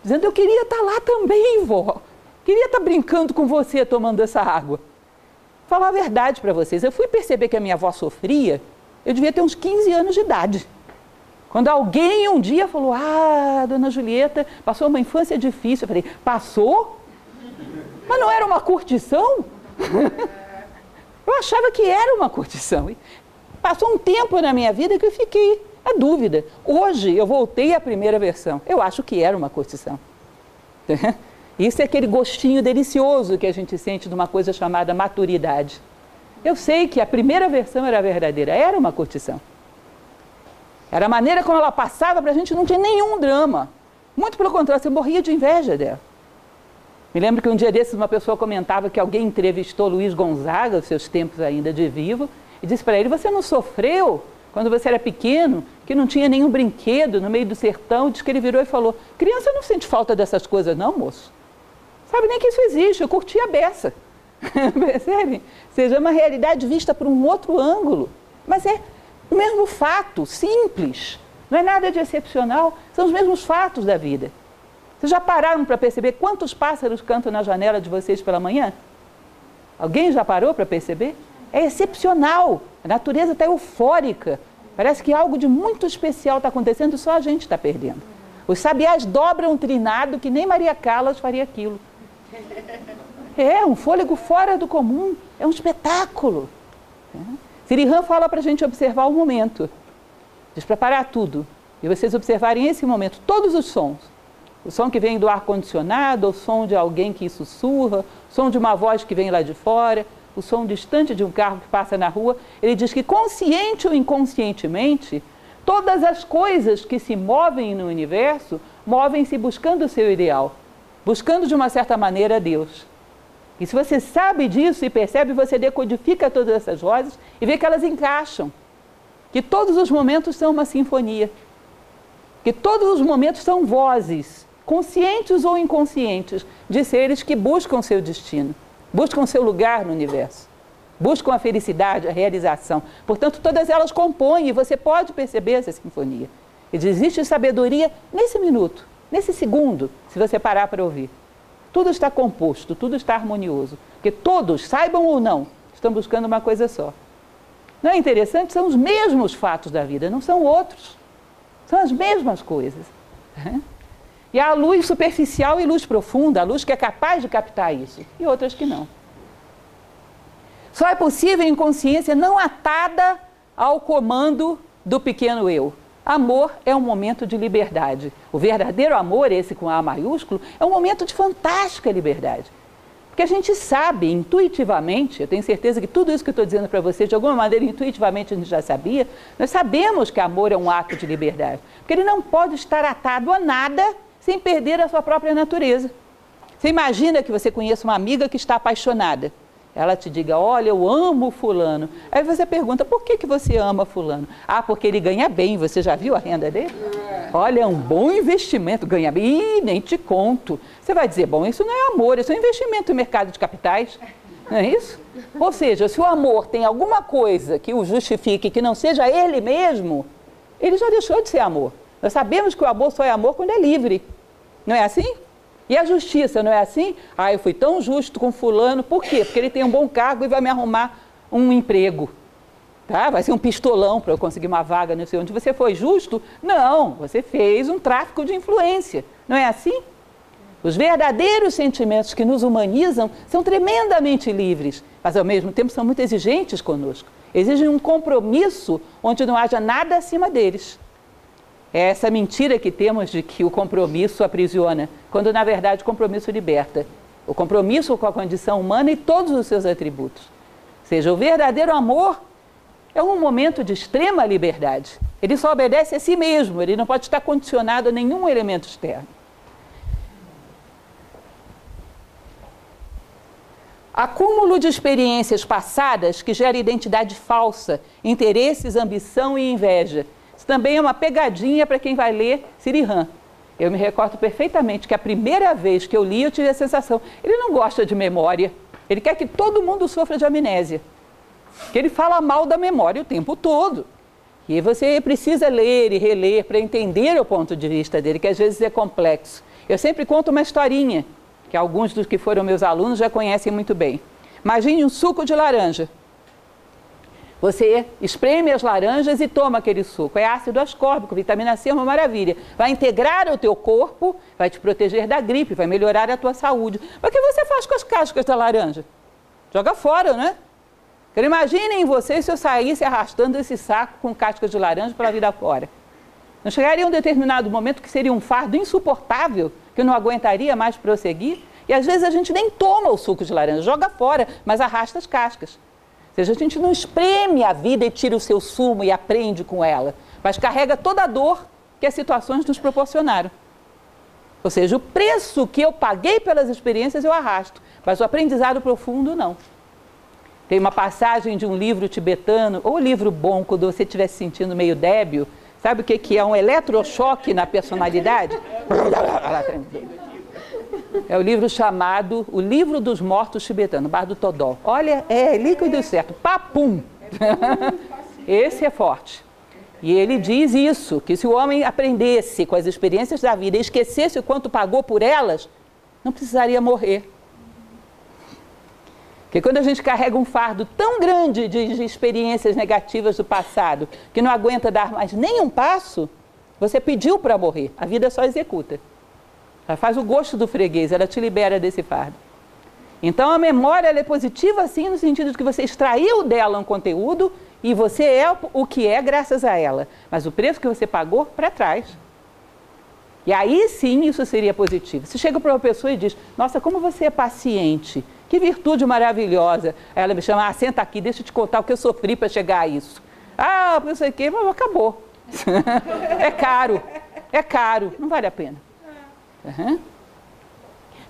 Dizendo, eu queria estar lá também, vó. Queria estar brincando com você tomando essa água. Falar a verdade para vocês, eu fui perceber que a minha avó sofria, eu devia ter uns 15 anos de idade. Quando alguém um dia falou, ah, dona Julieta, passou uma infância difícil. Eu falei, passou? Mas não era uma curtição? eu achava que era uma curtição. Passou um tempo na minha vida que eu fiquei a dúvida. Hoje eu voltei à primeira versão. Eu acho que era uma curtição. Isso é aquele gostinho delicioso que a gente sente de uma coisa chamada maturidade. Eu sei que a primeira versão era verdadeira, era uma curtição. Era a maneira como ela passava para a gente, não tinha nenhum drama. Muito pelo contrário, você morria de inveja dela. Me lembro que um dia desses uma pessoa comentava que alguém entrevistou Luiz Gonzaga, os seus tempos ainda de vivo, e disse para ele: Você não sofreu quando você era pequeno, que não tinha nenhum brinquedo no meio do sertão? Diz que ele virou e falou: Criança não sente falta dessas coisas, não, moço. Sabe nem que isso existe, eu curti a beça. Percebe? Seja, é uma realidade vista por um outro ângulo. Mas é o mesmo fato, simples. Não é nada de excepcional, são os mesmos fatos da vida. Vocês já pararam para perceber quantos pássaros cantam na janela de vocês pela manhã? Alguém já parou para perceber? É excepcional. A natureza está eufórica. Parece que algo de muito especial está acontecendo e só a gente está perdendo. Os sabiás dobram um trinado que nem Maria Callas faria aquilo. É um fôlego fora do comum, é um espetáculo. É. Sirihan fala para a gente observar o momento, despreparar tudo, e vocês observarem esse momento, todos os sons. O som que vem do ar-condicionado, o som de alguém que sussurra, o som de uma voz que vem lá de fora, o som distante de um carro que passa na rua. Ele diz que, consciente ou inconscientemente, todas as coisas que se movem no universo movem-se buscando o seu ideal buscando de uma certa maneira Deus. E se você sabe disso e percebe, você decodifica todas essas vozes e vê que elas encaixam. Que todos os momentos são uma sinfonia. Que todos os momentos são vozes, conscientes ou inconscientes, de seres que buscam seu destino, buscam seu lugar no universo, buscam a felicidade, a realização. Portanto, todas elas compõem e você pode perceber essa sinfonia. E existe sabedoria nesse minuto nesse segundo, se você parar para ouvir. Tudo está composto, tudo está harmonioso. Porque todos, saibam ou não, estão buscando uma coisa só. Não é interessante? São os mesmos fatos da vida, não são outros. São as mesmas coisas. E há luz superficial e luz profunda, a luz que é capaz de captar isso, e outras que não. Só é possível em consciência não atada ao comando do pequeno eu. Amor é um momento de liberdade. O verdadeiro amor, esse com A maiúsculo, é um momento de fantástica liberdade. Porque a gente sabe intuitivamente, eu tenho certeza que tudo isso que eu estou dizendo para vocês, de alguma maneira, intuitivamente a gente já sabia, nós sabemos que amor é um ato de liberdade. Porque ele não pode estar atado a nada sem perder a sua própria natureza. Você imagina que você conheça uma amiga que está apaixonada ela te diga, olha, eu amo fulano. Aí você pergunta, por que, que você ama fulano? Ah, porque ele ganha bem, você já viu a renda dele? Olha, é um bom investimento, ganha bem. Ih, nem te conto. Você vai dizer, bom, isso não é amor, isso é um investimento no mercado de capitais. Não é isso? Ou seja, se o amor tem alguma coisa que o justifique, que não seja ele mesmo, ele já deixou de ser amor. Nós sabemos que o amor só é amor quando é livre. Não é assim? E a justiça, não é assim? Ah, eu fui tão justo com fulano, por quê? Porque ele tem um bom cargo e vai me arrumar um emprego. Tá? Vai ser um pistolão para eu conseguir uma vaga, não sei onde. Você foi justo? Não, você fez um tráfico de influência. Não é assim? Os verdadeiros sentimentos que nos humanizam são tremendamente livres, mas ao mesmo tempo são muito exigentes conosco. Exigem um compromisso onde não haja nada acima deles. É essa mentira que temos de que o compromisso aprisiona, quando na verdade o compromisso liberta. o compromisso com a condição humana e todos os seus atributos. Ou seja, o verdadeiro amor é um momento de extrema liberdade. Ele só obedece a si mesmo, ele não pode estar condicionado a nenhum elemento externo. Acúmulo de experiências passadas que gera identidade falsa, interesses, ambição e inveja. Também é uma pegadinha para quem vai ler Sirihan. Eu me recordo perfeitamente que a primeira vez que eu li, eu tive a sensação: ele não gosta de memória, ele quer que todo mundo sofra de amnésia. Que ele fala mal da memória o tempo todo. E você precisa ler e reler para entender o ponto de vista dele, que às vezes é complexo. Eu sempre conto uma historinha, que alguns dos que foram meus alunos já conhecem muito bem. Imagine um suco de laranja. Você espreme as laranjas e toma aquele suco. É ácido ascórbico, vitamina C é uma maravilha. Vai integrar o teu corpo, vai te proteger da gripe, vai melhorar a tua saúde. Mas o que você faz com as cascas da laranja? Joga fora, né? Imaginem vocês se eu saísse arrastando esse saco com cascas de laranja pela vida fora. Não chegaria um determinado momento que seria um fardo insuportável, que eu não aguentaria mais prosseguir? E às vezes a gente nem toma o suco de laranja, joga fora, mas arrasta as cascas seja, a gente não espreme a vida e tira o seu sumo e aprende com ela, mas carrega toda a dor que as situações nos proporcionaram. Ou seja, o preço que eu paguei pelas experiências eu arrasto, mas o aprendizado profundo não. Tem uma passagem de um livro tibetano, ou livro bom, quando você estiver se sentindo meio débil, sabe o que, que é um eletrochoque na personalidade? É o livro chamado O Livro dos Mortos Tibetano, Bar do Todó. Olha, é líquido certo. Papum! Esse é forte. E ele diz isso, que se o homem aprendesse com as experiências da vida e esquecesse o quanto pagou por elas, não precisaria morrer. Porque quando a gente carrega um fardo tão grande de, de experiências negativas do passado, que não aguenta dar mais nem um passo, você pediu para morrer, a vida só executa. Ela faz o gosto do freguês, ela te libera desse fardo. Então a memória é positiva sim no sentido de que você extraiu dela um conteúdo e você é o que é graças a ela. Mas o preço que você pagou para trás. E aí sim isso seria positivo. Se chega para uma pessoa e diz: Nossa, como você é paciente, que virtude maravilhosa. Aí ela me chama: Ah, senta aqui, deixa eu te contar o que eu sofri para chegar a isso. Ah, não sei o quê, mas acabou. é caro, é caro, não vale a pena. Uhum.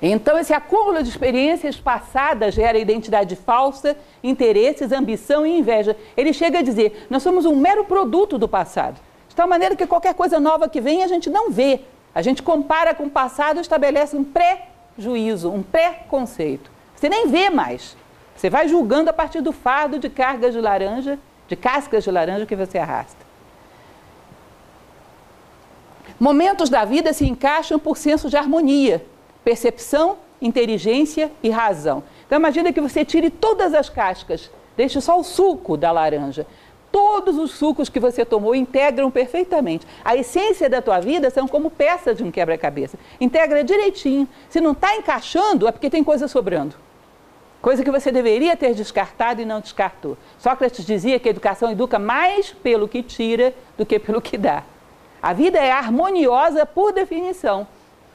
Então, esse acúmulo de experiências passadas gera identidade falsa, interesses, ambição e inveja. Ele chega a dizer: nós somos um mero produto do passado. De tal maneira que qualquer coisa nova que vem a gente não vê. A gente compara com o passado e estabelece um pré-juízo, um pré-conceito. Você nem vê mais. Você vai julgando a partir do fardo de cargas de laranja, de cascas de laranja que você arrasta. Momentos da vida se encaixam por senso de harmonia, percepção, inteligência e razão. Então imagina que você tire todas as cascas, deixe só o suco da laranja. Todos os sucos que você tomou integram perfeitamente. A essência da tua vida são como peças de um quebra-cabeça. Integra direitinho. Se não está encaixando, é porque tem coisa sobrando. Coisa que você deveria ter descartado e não descartou. Sócrates dizia que a educação educa mais pelo que tira do que pelo que dá. A vida é harmoniosa por definição.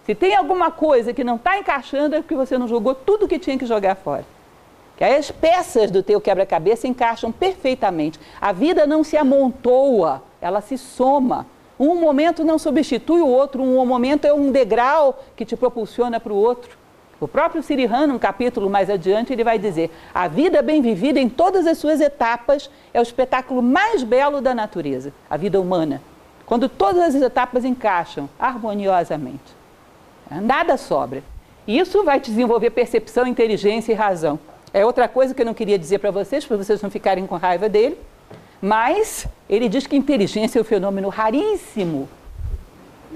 Se tem alguma coisa que não está encaixando, é porque você não jogou tudo que tinha que jogar fora. Que aí as peças do teu quebra-cabeça encaixam perfeitamente. A vida não se amontoa, ela se soma. Um momento não substitui o outro, um momento é um degrau que te propulsiona para o outro. O próprio Sirihan, um capítulo mais adiante, ele vai dizer: a vida bem vivida em todas as suas etapas é o espetáculo mais belo da natureza, a vida humana quando todas as etapas encaixam harmoniosamente. Nada sobra. Isso vai desenvolver percepção, inteligência e razão. É outra coisa que eu não queria dizer para vocês, para vocês não ficarem com raiva dele, mas ele diz que inteligência é um fenômeno raríssimo.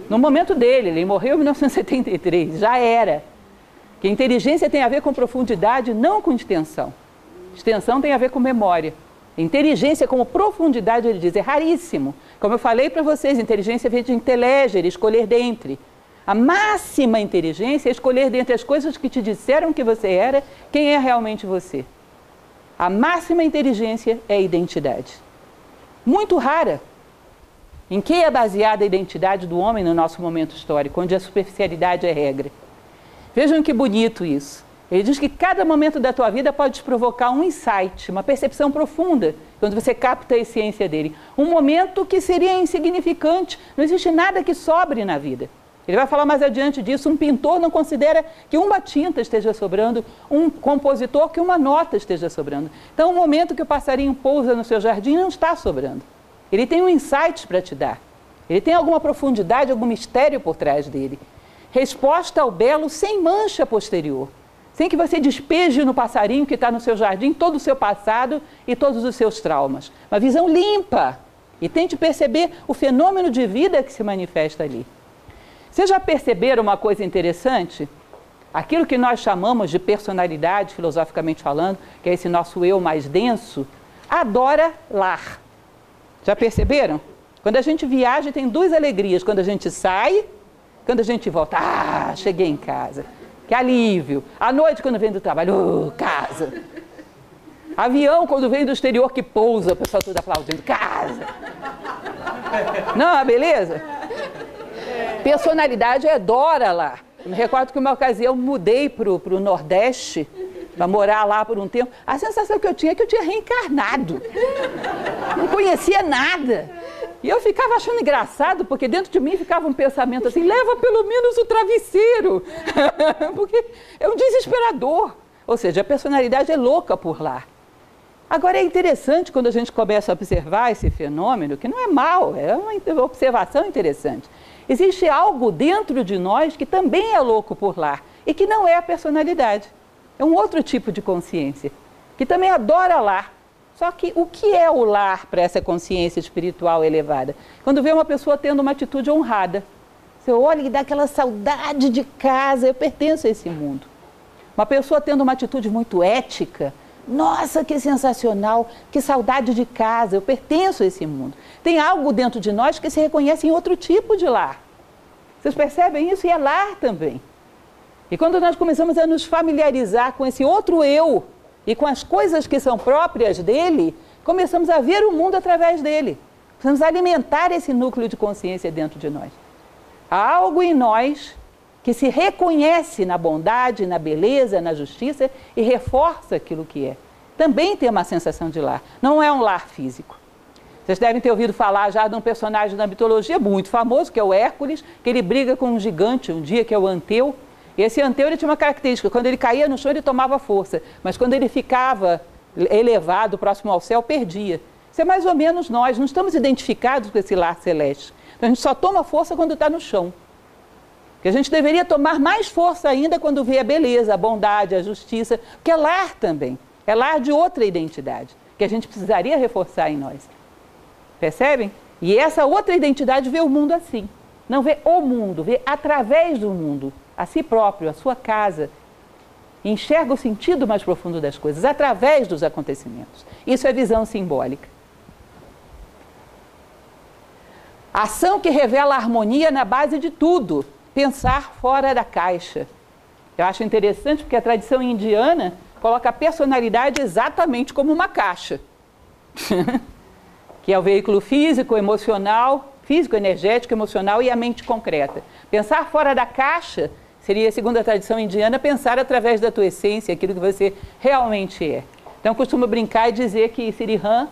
No momento dele, ele morreu em 1973, já era. Que inteligência tem a ver com profundidade, não com extensão. Extensão tem a ver com memória. Inteligência como profundidade, ele diz, é raríssimo. Como eu falei para vocês, inteligência vem de inteleger, escolher dentre. A máxima inteligência é escolher dentre as coisas que te disseram que você era, quem é realmente você. A máxima inteligência é a identidade. Muito rara. Em que é baseada a identidade do homem no nosso momento histórico, onde a superficialidade é regra? Vejam que bonito isso. Ele diz que cada momento da tua vida pode te provocar um insight, uma percepção profunda, quando você capta a essência dele. Um momento que seria insignificante, não existe nada que sobre na vida. Ele vai falar mais adiante disso. Um pintor não considera que uma tinta esteja sobrando, um compositor que uma nota esteja sobrando. Então, o momento que o passarinho pousa no seu jardim não está sobrando. Ele tem um insight para te dar. Ele tem alguma profundidade, algum mistério por trás dele. Resposta ao belo sem mancha posterior sem que você despeje no passarinho que está no seu jardim todo o seu passado e todos os seus traumas. Uma visão limpa. E tente perceber o fenômeno de vida que se manifesta ali. Vocês já perceberam uma coisa interessante? Aquilo que nós chamamos de personalidade, filosoficamente falando, que é esse nosso eu mais denso, adora lar. Já perceberam? Quando a gente viaja, tem duas alegrias: quando a gente sai, quando a gente volta. Ah, cheguei em casa. Que alívio. À noite, quando vem do trabalho, casa. Avião, quando vem do exterior, que pousa, o pessoal tudo aplaudindo, casa. Não, beleza? Personalidade é Dora lá. Eu me recordo que uma ocasião mudei para o Nordeste, para morar lá por um tempo. A sensação que eu tinha é que eu tinha reencarnado. Não conhecia nada. E eu ficava achando engraçado, porque dentro de mim ficava um pensamento assim: leva pelo menos o travesseiro, porque é um desesperador. Ou seja, a personalidade é louca por lá. Agora é interessante quando a gente começa a observar esse fenômeno, que não é mal, é uma observação interessante. Existe algo dentro de nós que também é louco por lá e que não é a personalidade. É um outro tipo de consciência, que também adora lá, só que o que é o lar para essa consciência espiritual elevada? Quando vê uma pessoa tendo uma atitude honrada. Você olha e dá aquela saudade de casa, eu pertenço a esse mundo. Uma pessoa tendo uma atitude muito ética, nossa, que sensacional, que saudade de casa, eu pertenço a esse mundo. Tem algo dentro de nós que se reconhece em outro tipo de lar. Vocês percebem isso? E é lar também. E quando nós começamos a nos familiarizar com esse outro eu, e com as coisas que são próprias dele, começamos a ver o mundo através dele. Precisamos alimentar esse núcleo de consciência dentro de nós. Há algo em nós que se reconhece na bondade, na beleza, na justiça e reforça aquilo que é. Também tem uma sensação de lar. Não é um lar físico. Vocês devem ter ouvido falar já de um personagem da mitologia muito famoso, que é o Hércules, que ele briga com um gigante um dia, que é o Anteu, esse anteu ele tinha uma característica, quando ele caía no chão ele tomava força, mas quando ele ficava elevado, próximo ao céu, perdia. Isso é mais ou menos nós, não estamos identificados com esse lar celeste. Então, a gente só toma força quando está no chão. Que a gente deveria tomar mais força ainda quando vê a beleza, a bondade, a justiça, que é lar também. É lar de outra identidade, que a gente precisaria reforçar em nós. Percebem? E essa outra identidade vê o mundo assim. Não vê o mundo, vê através do mundo a si próprio, a sua casa, enxerga o sentido mais profundo das coisas através dos acontecimentos. Isso é visão simbólica. Ação que revela a harmonia na base de tudo, pensar fora da caixa. Eu acho interessante porque a tradição indiana coloca a personalidade exatamente como uma caixa, que é o veículo físico, emocional, físico, energético, emocional e a mente concreta. Pensar fora da caixa Seria, segundo a tradição indiana, pensar através da tua essência, aquilo que você realmente é. Então, eu costumo brincar e dizer que Siri Ram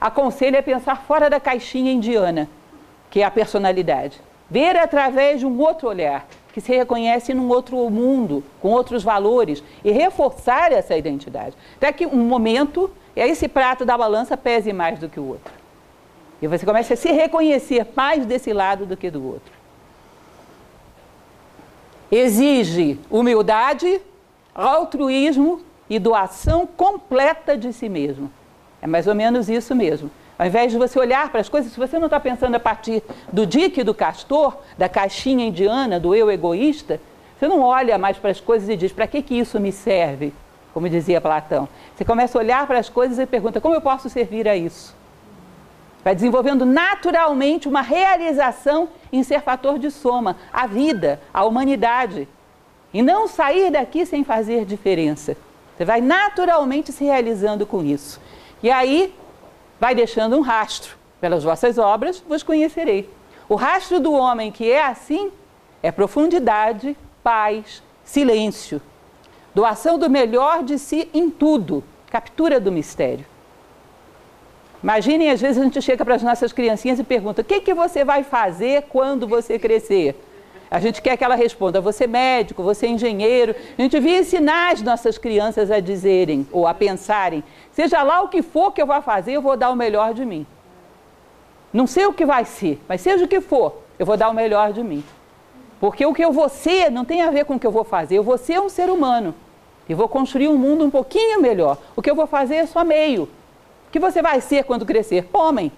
aconselha a pensar fora da caixinha indiana, que é a personalidade. Ver através de um outro olhar, que se reconhece num outro mundo, com outros valores, e reforçar essa identidade. Até que um momento, esse prato da balança pese mais do que o outro. E você começa a se reconhecer mais desse lado do que do outro exige humildade, altruísmo e doação completa de si mesmo. É mais ou menos isso mesmo. Ao invés de você olhar para as coisas, se você não está pensando a partir do dique do castor, da caixinha indiana, do eu egoísta, você não olha mais para as coisas e diz: para que, que isso me serve? Como dizia Platão. Você começa a olhar para as coisas e pergunta: como eu posso servir a isso? Vai desenvolvendo naturalmente uma realização em ser fator de soma, a vida, a humanidade. E não sair daqui sem fazer diferença. Você vai naturalmente se realizando com isso. E aí, vai deixando um rastro. Pelas vossas obras vos conhecerei. O rastro do homem que é assim é profundidade, paz, silêncio. Doação do melhor de si em tudo. Captura do mistério. Imaginem, às vezes a gente chega para as nossas criancinhas e pergunta: o que, que você vai fazer quando você crescer? A gente quer que ela responda: você é médico, você é engenheiro. A gente devia ensinar as nossas crianças a dizerem ou a pensarem: seja lá o que for que eu vá fazer, eu vou dar o melhor de mim. Não sei o que vai ser, mas seja o que for, eu vou dar o melhor de mim. Porque o que eu vou ser não tem a ver com o que eu vou fazer. Eu vou ser um ser humano e vou construir um mundo um pouquinho melhor. O que eu vou fazer é só meio. Que você vai ser quando crescer? Homem,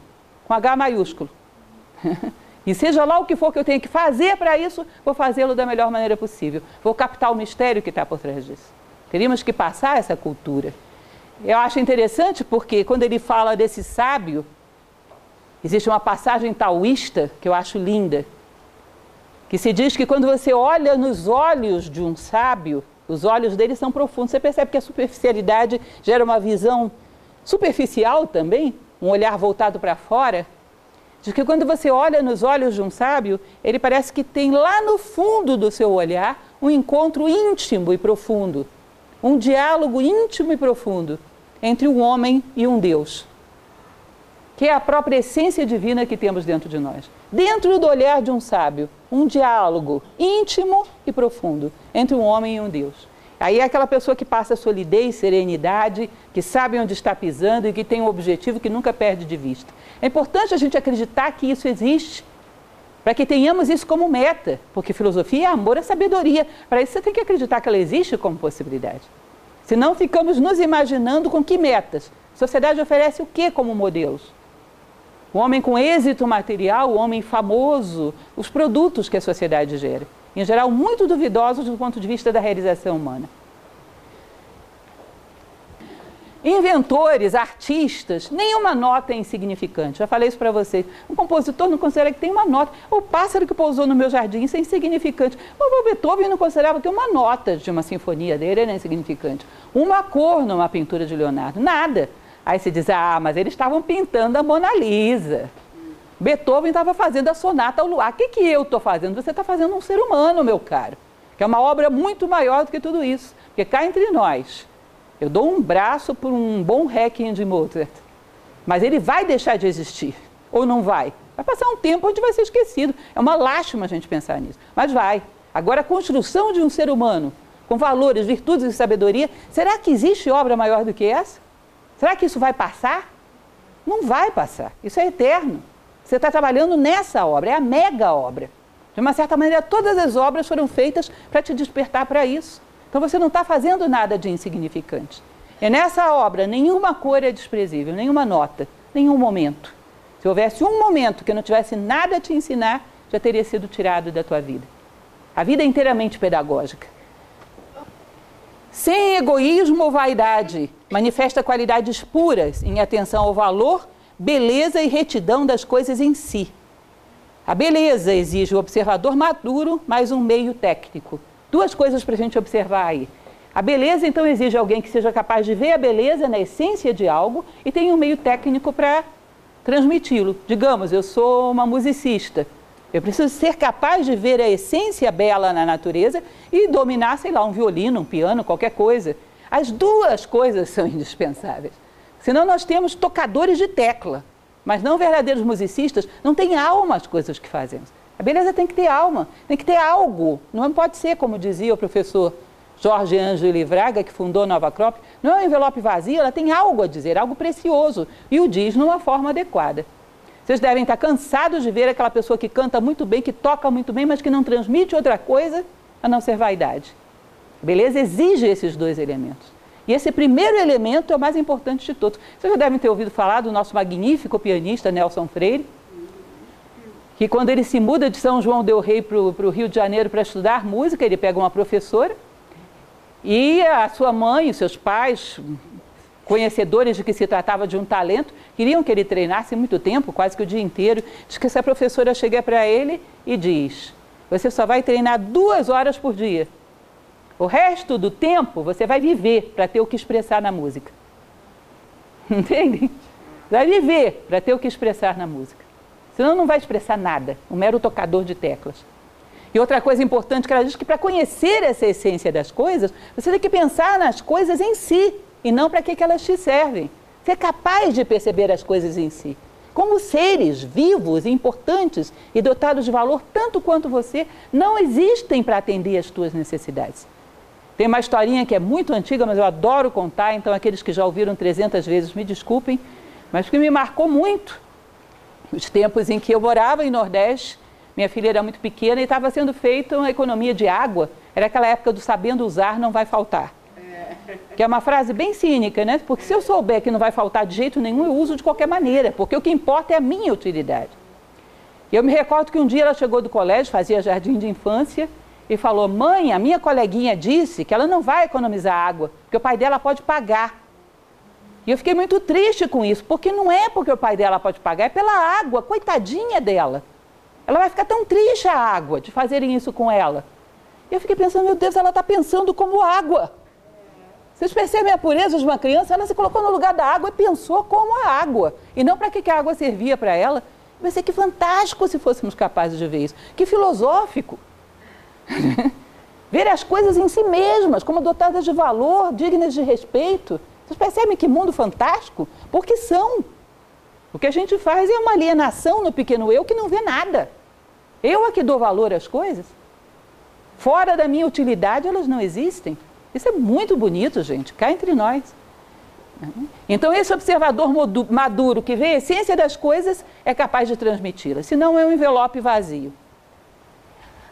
com H maiúsculo. e seja lá o que for que eu tenha que fazer para isso, vou fazê-lo da melhor maneira possível. Vou captar o mistério que está por trás disso. Teríamos que passar essa cultura. Eu acho interessante porque quando ele fala desse sábio, Existe uma passagem taoísta que eu acho linda, que se diz que quando você olha nos olhos de um sábio, os olhos dele são profundos. Você percebe que a superficialidade gera uma visão superficial também, um olhar voltado para fora. Diz que quando você olha nos olhos de um sábio, ele parece que tem lá no fundo do seu olhar um encontro íntimo e profundo, um diálogo íntimo e profundo entre um homem e um Deus que é a própria essência divina que temos dentro de nós. Dentro do olhar de um sábio, um diálogo íntimo e profundo entre um homem e um Deus. Aí é aquela pessoa que passa solidez, serenidade, que sabe onde está pisando e que tem um objetivo que nunca perde de vista. É importante a gente acreditar que isso existe, para que tenhamos isso como meta, porque filosofia é amor, é sabedoria. Para isso você tem que acreditar que ela existe como possibilidade. Senão ficamos nos imaginando com que metas. A sociedade oferece o que como modelos? o homem com êxito material, o homem famoso, os produtos que a sociedade gera. Em geral, muito duvidosos do ponto de vista da realização humana. Inventores, artistas, nenhuma nota é insignificante. Já falei isso para vocês. Um compositor não considera que tem uma nota. O pássaro que pousou no meu jardim, isso é insignificante. O Beethoven não considerava que uma nota de uma sinfonia dele era insignificante. Uma cor numa pintura de Leonardo, nada. Aí se diz, ah, mas eles estavam pintando a Mona Lisa. Beethoven estava fazendo a sonata ao luar. O que, que eu estou fazendo? Você está fazendo um ser humano, meu caro. Que é uma obra muito maior do que tudo isso. Porque cá entre nós, eu dou um braço por um bom Requiem de Mozart. Mas ele vai deixar de existir. Ou não vai? Vai passar um tempo onde vai ser esquecido. É uma lástima a gente pensar nisso. Mas vai. Agora, a construção de um ser humano com valores, virtudes e sabedoria, será que existe obra maior do que essa? Será que isso vai passar? Não vai passar. Isso é eterno. Você está trabalhando nessa obra, é a mega obra. De uma certa maneira, todas as obras foram feitas para te despertar para isso. Então você não está fazendo nada de insignificante. E nessa obra, nenhuma cor é desprezível, nenhuma nota, nenhum momento. Se houvesse um momento que não tivesse nada a te ensinar, já teria sido tirado da tua vida. A vida é inteiramente pedagógica. Sem egoísmo ou vaidade, manifesta qualidades puras em atenção ao valor, beleza e retidão das coisas em si. A beleza exige o observador maduro mais um meio técnico. Duas coisas para a gente observar aí. A beleza, então, exige alguém que seja capaz de ver a beleza na essência de algo e tenha um meio técnico para transmiti-lo. Digamos, eu sou uma musicista. Eu preciso ser capaz de ver a essência bela na natureza e dominar, sei lá, um violino, um piano, qualquer coisa. As duas coisas são indispensáveis. Senão nós temos tocadores de tecla, mas não verdadeiros musicistas, não tem alma as coisas que fazemos. A beleza tem que ter alma, tem que ter algo. Não pode ser, como dizia o professor Jorge Ângelo Livraga, que fundou Nova Crop, não é um envelope vazio, ela tem algo a dizer, algo precioso, e o diz numa forma adequada. Vocês devem estar cansados de ver aquela pessoa que canta muito bem, que toca muito bem, mas que não transmite outra coisa a não ser vaidade. Beleza exige esses dois elementos. E esse primeiro elemento é o mais importante de todos. Vocês já devem ter ouvido falar do nosso magnífico pianista Nelson Freire, que quando ele se muda de São João del Rei para o Rio de Janeiro para estudar música, ele pega uma professora e a sua mãe, os seus pais, conhecedores de que se tratava de um talento, queriam que ele treinasse muito tempo, quase que o dia inteiro. Diz que essa professora chega para ele e diz: Você só vai treinar duas horas por dia. O resto do tempo você vai viver para ter o que expressar na música. Entende? Vai viver para ter o que expressar na música. Senão não vai expressar nada, um mero tocador de teclas. E outra coisa importante que ela diz que para conhecer essa essência das coisas, você tem que pensar nas coisas em si e não para que, que elas te servem. Ser capaz de perceber as coisas em si. Como seres vivos, importantes e dotados de valor tanto quanto você, não existem para atender às tuas necessidades. Tem uma historinha que é muito antiga, mas eu adoro contar, então aqueles que já ouviram 300 vezes me desculpem, mas que me marcou muito. Os tempos em que eu morava em Nordeste, minha filha era muito pequena e estava sendo feita uma economia de água. Era aquela época do sabendo usar não vai faltar. Que é uma frase bem cínica, né? Porque se eu souber que não vai faltar de jeito nenhum, eu uso de qualquer maneira, porque o que importa é a minha utilidade. Eu me recordo que um dia ela chegou do colégio, fazia jardim de infância, e falou: Mãe, a minha coleguinha disse que ela não vai economizar água, porque o pai dela pode pagar. E eu fiquei muito triste com isso, porque não é porque o pai dela pode pagar, é pela água, coitadinha dela. Ela vai ficar tão triste a água de fazerem isso com ela. E eu fiquei pensando, meu Deus, ela está pensando como água. Vocês percebem a pureza de uma criança? Ela se colocou no lugar da água e pensou como a água. E não para que a água servia para ela. Vai ser que fantástico se fôssemos capazes de ver isso. Que filosófico. ver as coisas em si mesmas, como dotadas de valor, dignas de respeito. Vocês percebem que mundo fantástico? Porque são. O que a gente faz é uma alienação no pequeno eu que não vê nada. Eu é que dou valor às coisas. Fora da minha utilidade, elas não existem. Isso é muito bonito, gente, cá entre nós. Então, esse observador maduro que vê a essência das coisas é capaz de transmiti-las, senão é um envelope vazio.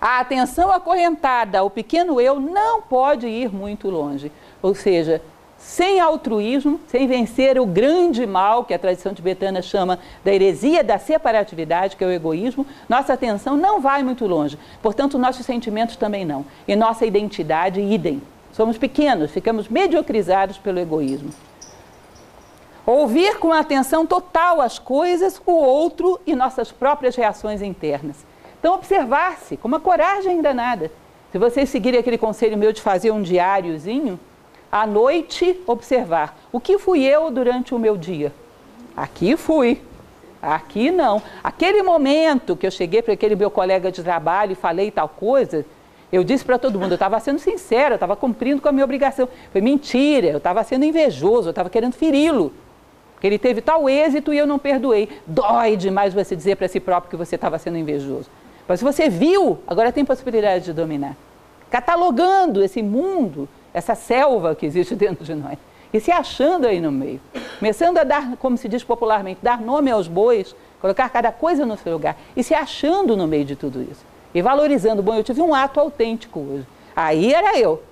A atenção acorrentada ao pequeno eu não pode ir muito longe. Ou seja, sem altruísmo, sem vencer o grande mal que a tradição tibetana chama da heresia da separatividade, que é o egoísmo, nossa atenção não vai muito longe. Portanto, nossos sentimentos também não. E nossa identidade, idem. Somos pequenos, ficamos mediocrizados pelo egoísmo. Ouvir com atenção total as coisas, o outro e nossas próprias reações internas. Então, observar-se com uma coragem danada. Se vocês seguirem aquele conselho meu de fazer um diáriozinho, à noite observar. O que fui eu durante o meu dia? Aqui fui. Aqui não. Aquele momento que eu cheguei para aquele meu colega de trabalho e falei tal coisa, eu disse para todo mundo, eu estava sendo sincero, eu estava cumprindo com a minha obrigação. Foi mentira, eu estava sendo invejoso, eu estava querendo feri-lo. Porque ele teve tal êxito e eu não perdoei. Dói demais você dizer para si próprio que você estava sendo invejoso. Mas se você viu, agora tem possibilidade de dominar. Catalogando esse mundo essa selva que existe dentro de nós, e se achando aí no meio, começando a dar, como se diz popularmente, dar nome aos bois, colocar cada coisa no seu lugar, e se achando no meio de tudo isso, e valorizando, bom, eu tive um ato autêntico hoje, aí era eu.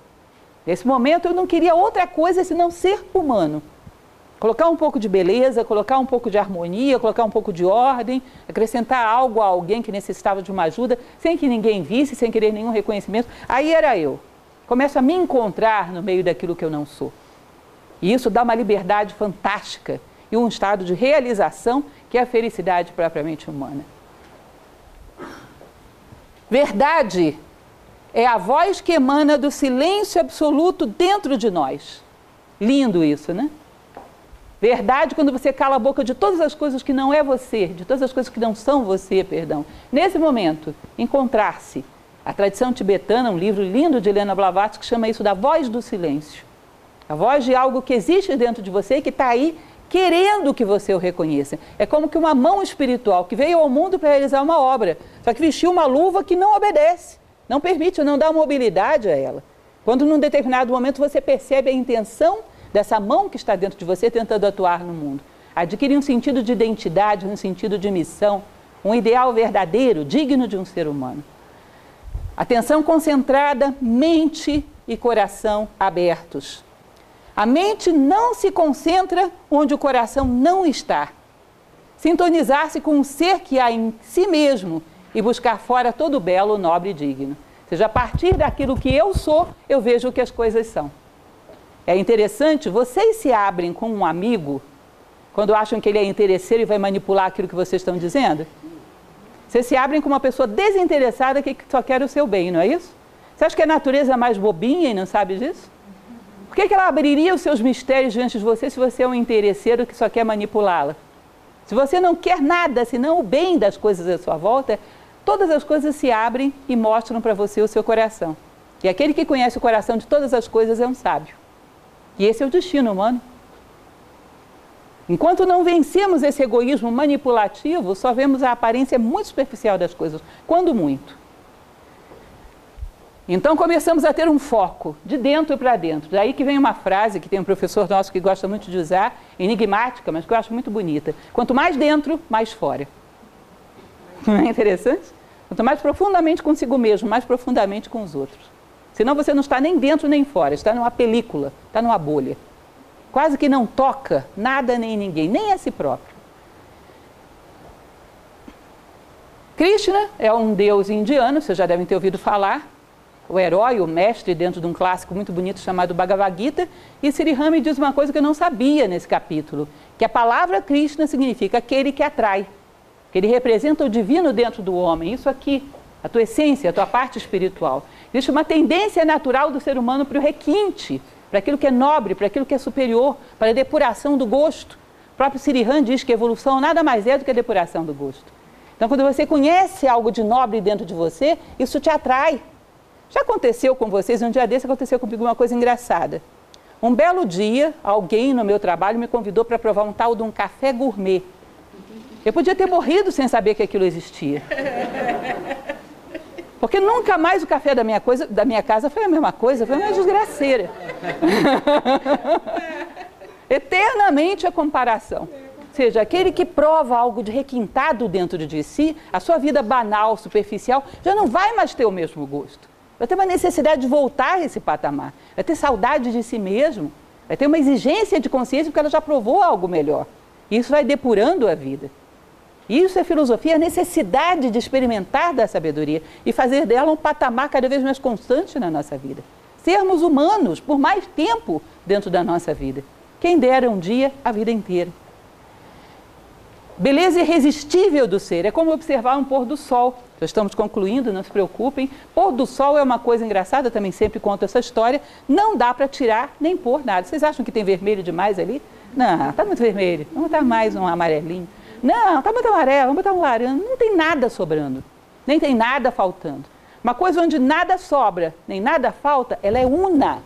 Nesse momento eu não queria outra coisa senão ser humano. Colocar um pouco de beleza, colocar um pouco de harmonia, colocar um pouco de ordem, acrescentar algo a alguém que necessitava de uma ajuda, sem que ninguém visse, sem querer nenhum reconhecimento. Aí era eu começo a me encontrar no meio daquilo que eu não sou. E isso dá uma liberdade fantástica e um estado de realização que é a felicidade propriamente humana. Verdade é a voz que emana do silêncio absoluto dentro de nós. Lindo isso, né? Verdade quando você cala a boca de todas as coisas que não é você, de todas as coisas que não são você, perdão. Nesse momento, encontrar-se a tradição tibetana, um livro lindo de Helena Blavatsky, que chama isso da voz do silêncio. A voz de algo que existe dentro de você e que está aí querendo que você o reconheça. É como que uma mão espiritual que veio ao mundo para realizar uma obra, só que vestiu uma luva que não obedece, não permite, não dá mobilidade a ela. Quando num determinado momento você percebe a intenção dessa mão que está dentro de você tentando atuar no mundo, adquire um sentido de identidade, um sentido de missão, um ideal verdadeiro, digno de um ser humano. Atenção concentrada, mente e coração abertos. A mente não se concentra onde o coração não está. Sintonizar-se com o ser que há em si mesmo e buscar fora todo o belo, nobre e digno. Ou seja, a partir daquilo que eu sou, eu vejo o que as coisas são. É interessante, vocês se abrem com um amigo quando acham que ele é interesseiro e vai manipular aquilo que vocês estão dizendo? Vocês se abrem com uma pessoa desinteressada que só quer o seu bem, não é isso? Você acha que a natureza é mais bobinha e não sabe disso? Por que, que ela abriria os seus mistérios diante de você se você é um interesseiro que só quer manipulá-la? Se você não quer nada senão o bem das coisas à sua volta, todas as coisas se abrem e mostram para você o seu coração. E aquele que conhece o coração de todas as coisas é um sábio. E esse é o destino humano. Enquanto não vencemos esse egoísmo manipulativo, só vemos a aparência muito superficial das coisas, quando muito. Então começamos a ter um foco de dentro para dentro. Daí que vem uma frase que tem um professor nosso que gosta muito de usar, enigmática, mas que eu acho muito bonita. Quanto mais dentro, mais fora. Não é interessante? Quanto mais profundamente consigo mesmo, mais profundamente com os outros. Senão você não está nem dentro nem fora, está numa película, está numa bolha. Quase que não toca nada nem ninguém, nem a si próprio. Krishna é um deus indiano, vocês já devem ter ouvido falar, o herói, o mestre, dentro de um clássico muito bonito chamado Bhagavad Gita, e Srihami diz uma coisa que eu não sabia nesse capítulo, que a palavra Krishna significa aquele que atrai, que ele representa o divino dentro do homem, isso aqui, a tua essência, a tua parte espiritual. Existe uma tendência natural do ser humano para o requinte, para aquilo que é nobre, para aquilo que é superior, para a depuração do gosto. O próprio Sirihan diz que evolução nada mais é do que a depuração do gosto. Então, quando você conhece algo de nobre dentro de você, isso te atrai. Já aconteceu com vocês, um dia desse aconteceu comigo uma coisa engraçada. Um belo dia, alguém no meu trabalho me convidou para provar um tal de um café gourmet. Eu podia ter morrido sem saber que aquilo existia. Porque nunca mais o café da minha, coisa, da minha casa foi a mesma coisa, foi uma desgraceira. Eternamente a comparação. Ou seja, aquele que prova algo de requintado dentro de si, a sua vida banal, superficial, já não vai mais ter o mesmo gosto vai ter uma necessidade de voltar a esse patamar, vai ter saudade de si mesmo, vai ter uma exigência de consciência porque ela já provou algo melhor. E isso vai depurando a vida. Isso é filosofia, a necessidade de experimentar da sabedoria e fazer dela um patamar cada vez mais constante na nossa vida. Sermos humanos por mais tempo dentro da nossa vida. Quem dera um dia, a vida inteira. Beleza irresistível do ser é como observar um pôr do sol. Já estamos concluindo, não se preocupem. Pôr do sol é uma coisa engraçada, também sempre conto essa história. Não dá para tirar nem pôr nada. Vocês acham que tem vermelho demais ali? Não, está muito vermelho. Vamos botar mais um amarelinho. Não, está muito amarelo, vamos botar um laranja. Não tem nada sobrando, nem tem nada faltando. Uma coisa onde nada sobra, nem nada falta, ela é una.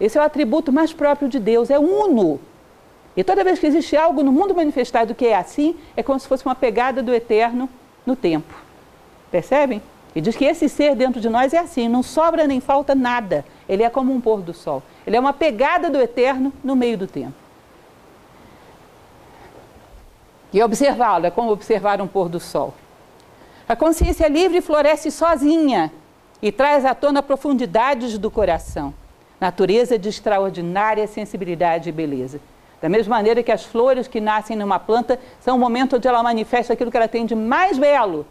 Esse é o atributo mais próprio de Deus, é uno. E toda vez que existe algo no mundo manifestado que é assim, é como se fosse uma pegada do eterno no tempo. Percebem? E diz que esse ser dentro de nós é assim, não sobra nem falta nada. Ele é como um pôr do sol. Ele é uma pegada do eterno no meio do tempo. E observá-lo é como observar um pôr do sol. A consciência livre floresce sozinha e traz à tona profundidades do coração, natureza de extraordinária sensibilidade e beleza. Da mesma maneira que as flores que nascem numa planta são o momento onde ela manifesta aquilo que ela tem de mais belo.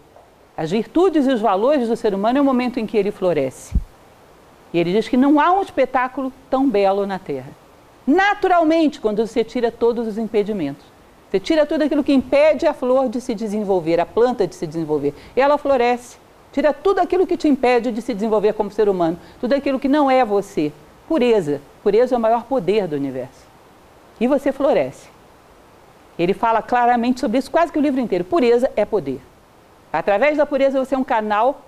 As virtudes e os valores do ser humano é o momento em que ele floresce. E ele diz que não há um espetáculo tão belo na Terra. Naturalmente, quando você tira todos os impedimentos. Você tira tudo aquilo que impede a flor de se desenvolver, a planta de se desenvolver. E ela floresce. Tira tudo aquilo que te impede de se desenvolver como ser humano. Tudo aquilo que não é você. Pureza. Pureza é o maior poder do universo e você floresce. Ele fala claramente sobre isso quase que o livro inteiro. Pureza é poder. Através da pureza você é um canal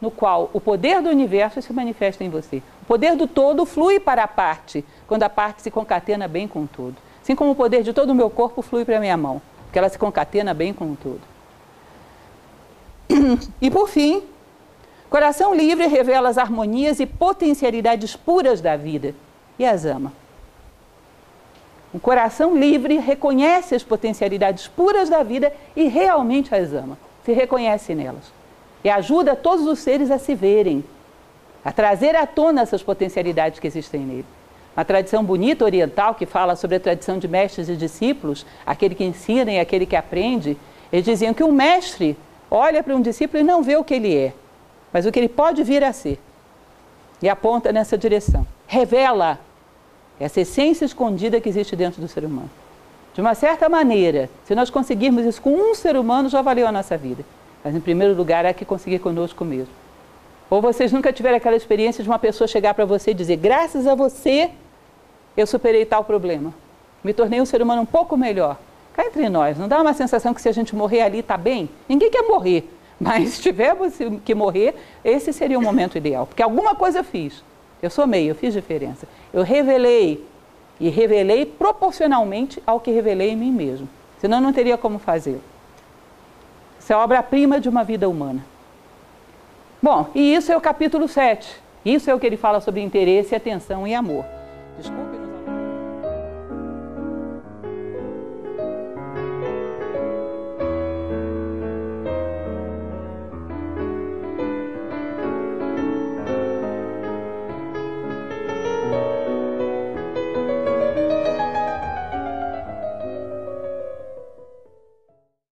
no qual o poder do universo se manifesta em você. O poder do todo flui para a parte, quando a parte se concatena bem com o todo. Assim como o poder de todo o meu corpo flui para a minha mão, porque ela se concatena bem com o todo. E por fim, coração livre revela as harmonias e potencialidades puras da vida e as ama. Um coração livre reconhece as potencialidades puras da vida e realmente as ama, se reconhece nelas. E ajuda todos os seres a se verem, a trazer à tona essas potencialidades que existem nele. Uma tradição bonita oriental que fala sobre a tradição de mestres e discípulos, aquele que ensina e aquele que aprende, eles diziam que um mestre olha para um discípulo e não vê o que ele é, mas o que ele pode vir a ser. E aponta nessa direção. Revela essa essência escondida que existe dentro do ser humano. De uma certa maneira, se nós conseguirmos isso com um ser humano, já valeu a nossa vida. Mas, em primeiro lugar, é que conseguir conosco mesmo. Ou vocês nunca tiveram aquela experiência de uma pessoa chegar para você e dizer: graças a você, eu superei tal problema. Me tornei um ser humano um pouco melhor. Cá entre nós, não dá uma sensação que se a gente morrer ali está bem? Ninguém quer morrer. Mas se tivermos que morrer, esse seria o momento ideal. Porque alguma coisa eu fiz. Eu somei, eu fiz diferença. Eu revelei. E revelei proporcionalmente ao que revelei em mim mesmo. Senão não teria como fazer. Isso é obra-prima de uma vida humana. Bom, e isso é o capítulo 7. Isso é o que ele fala sobre interesse, atenção e amor. Desculpa.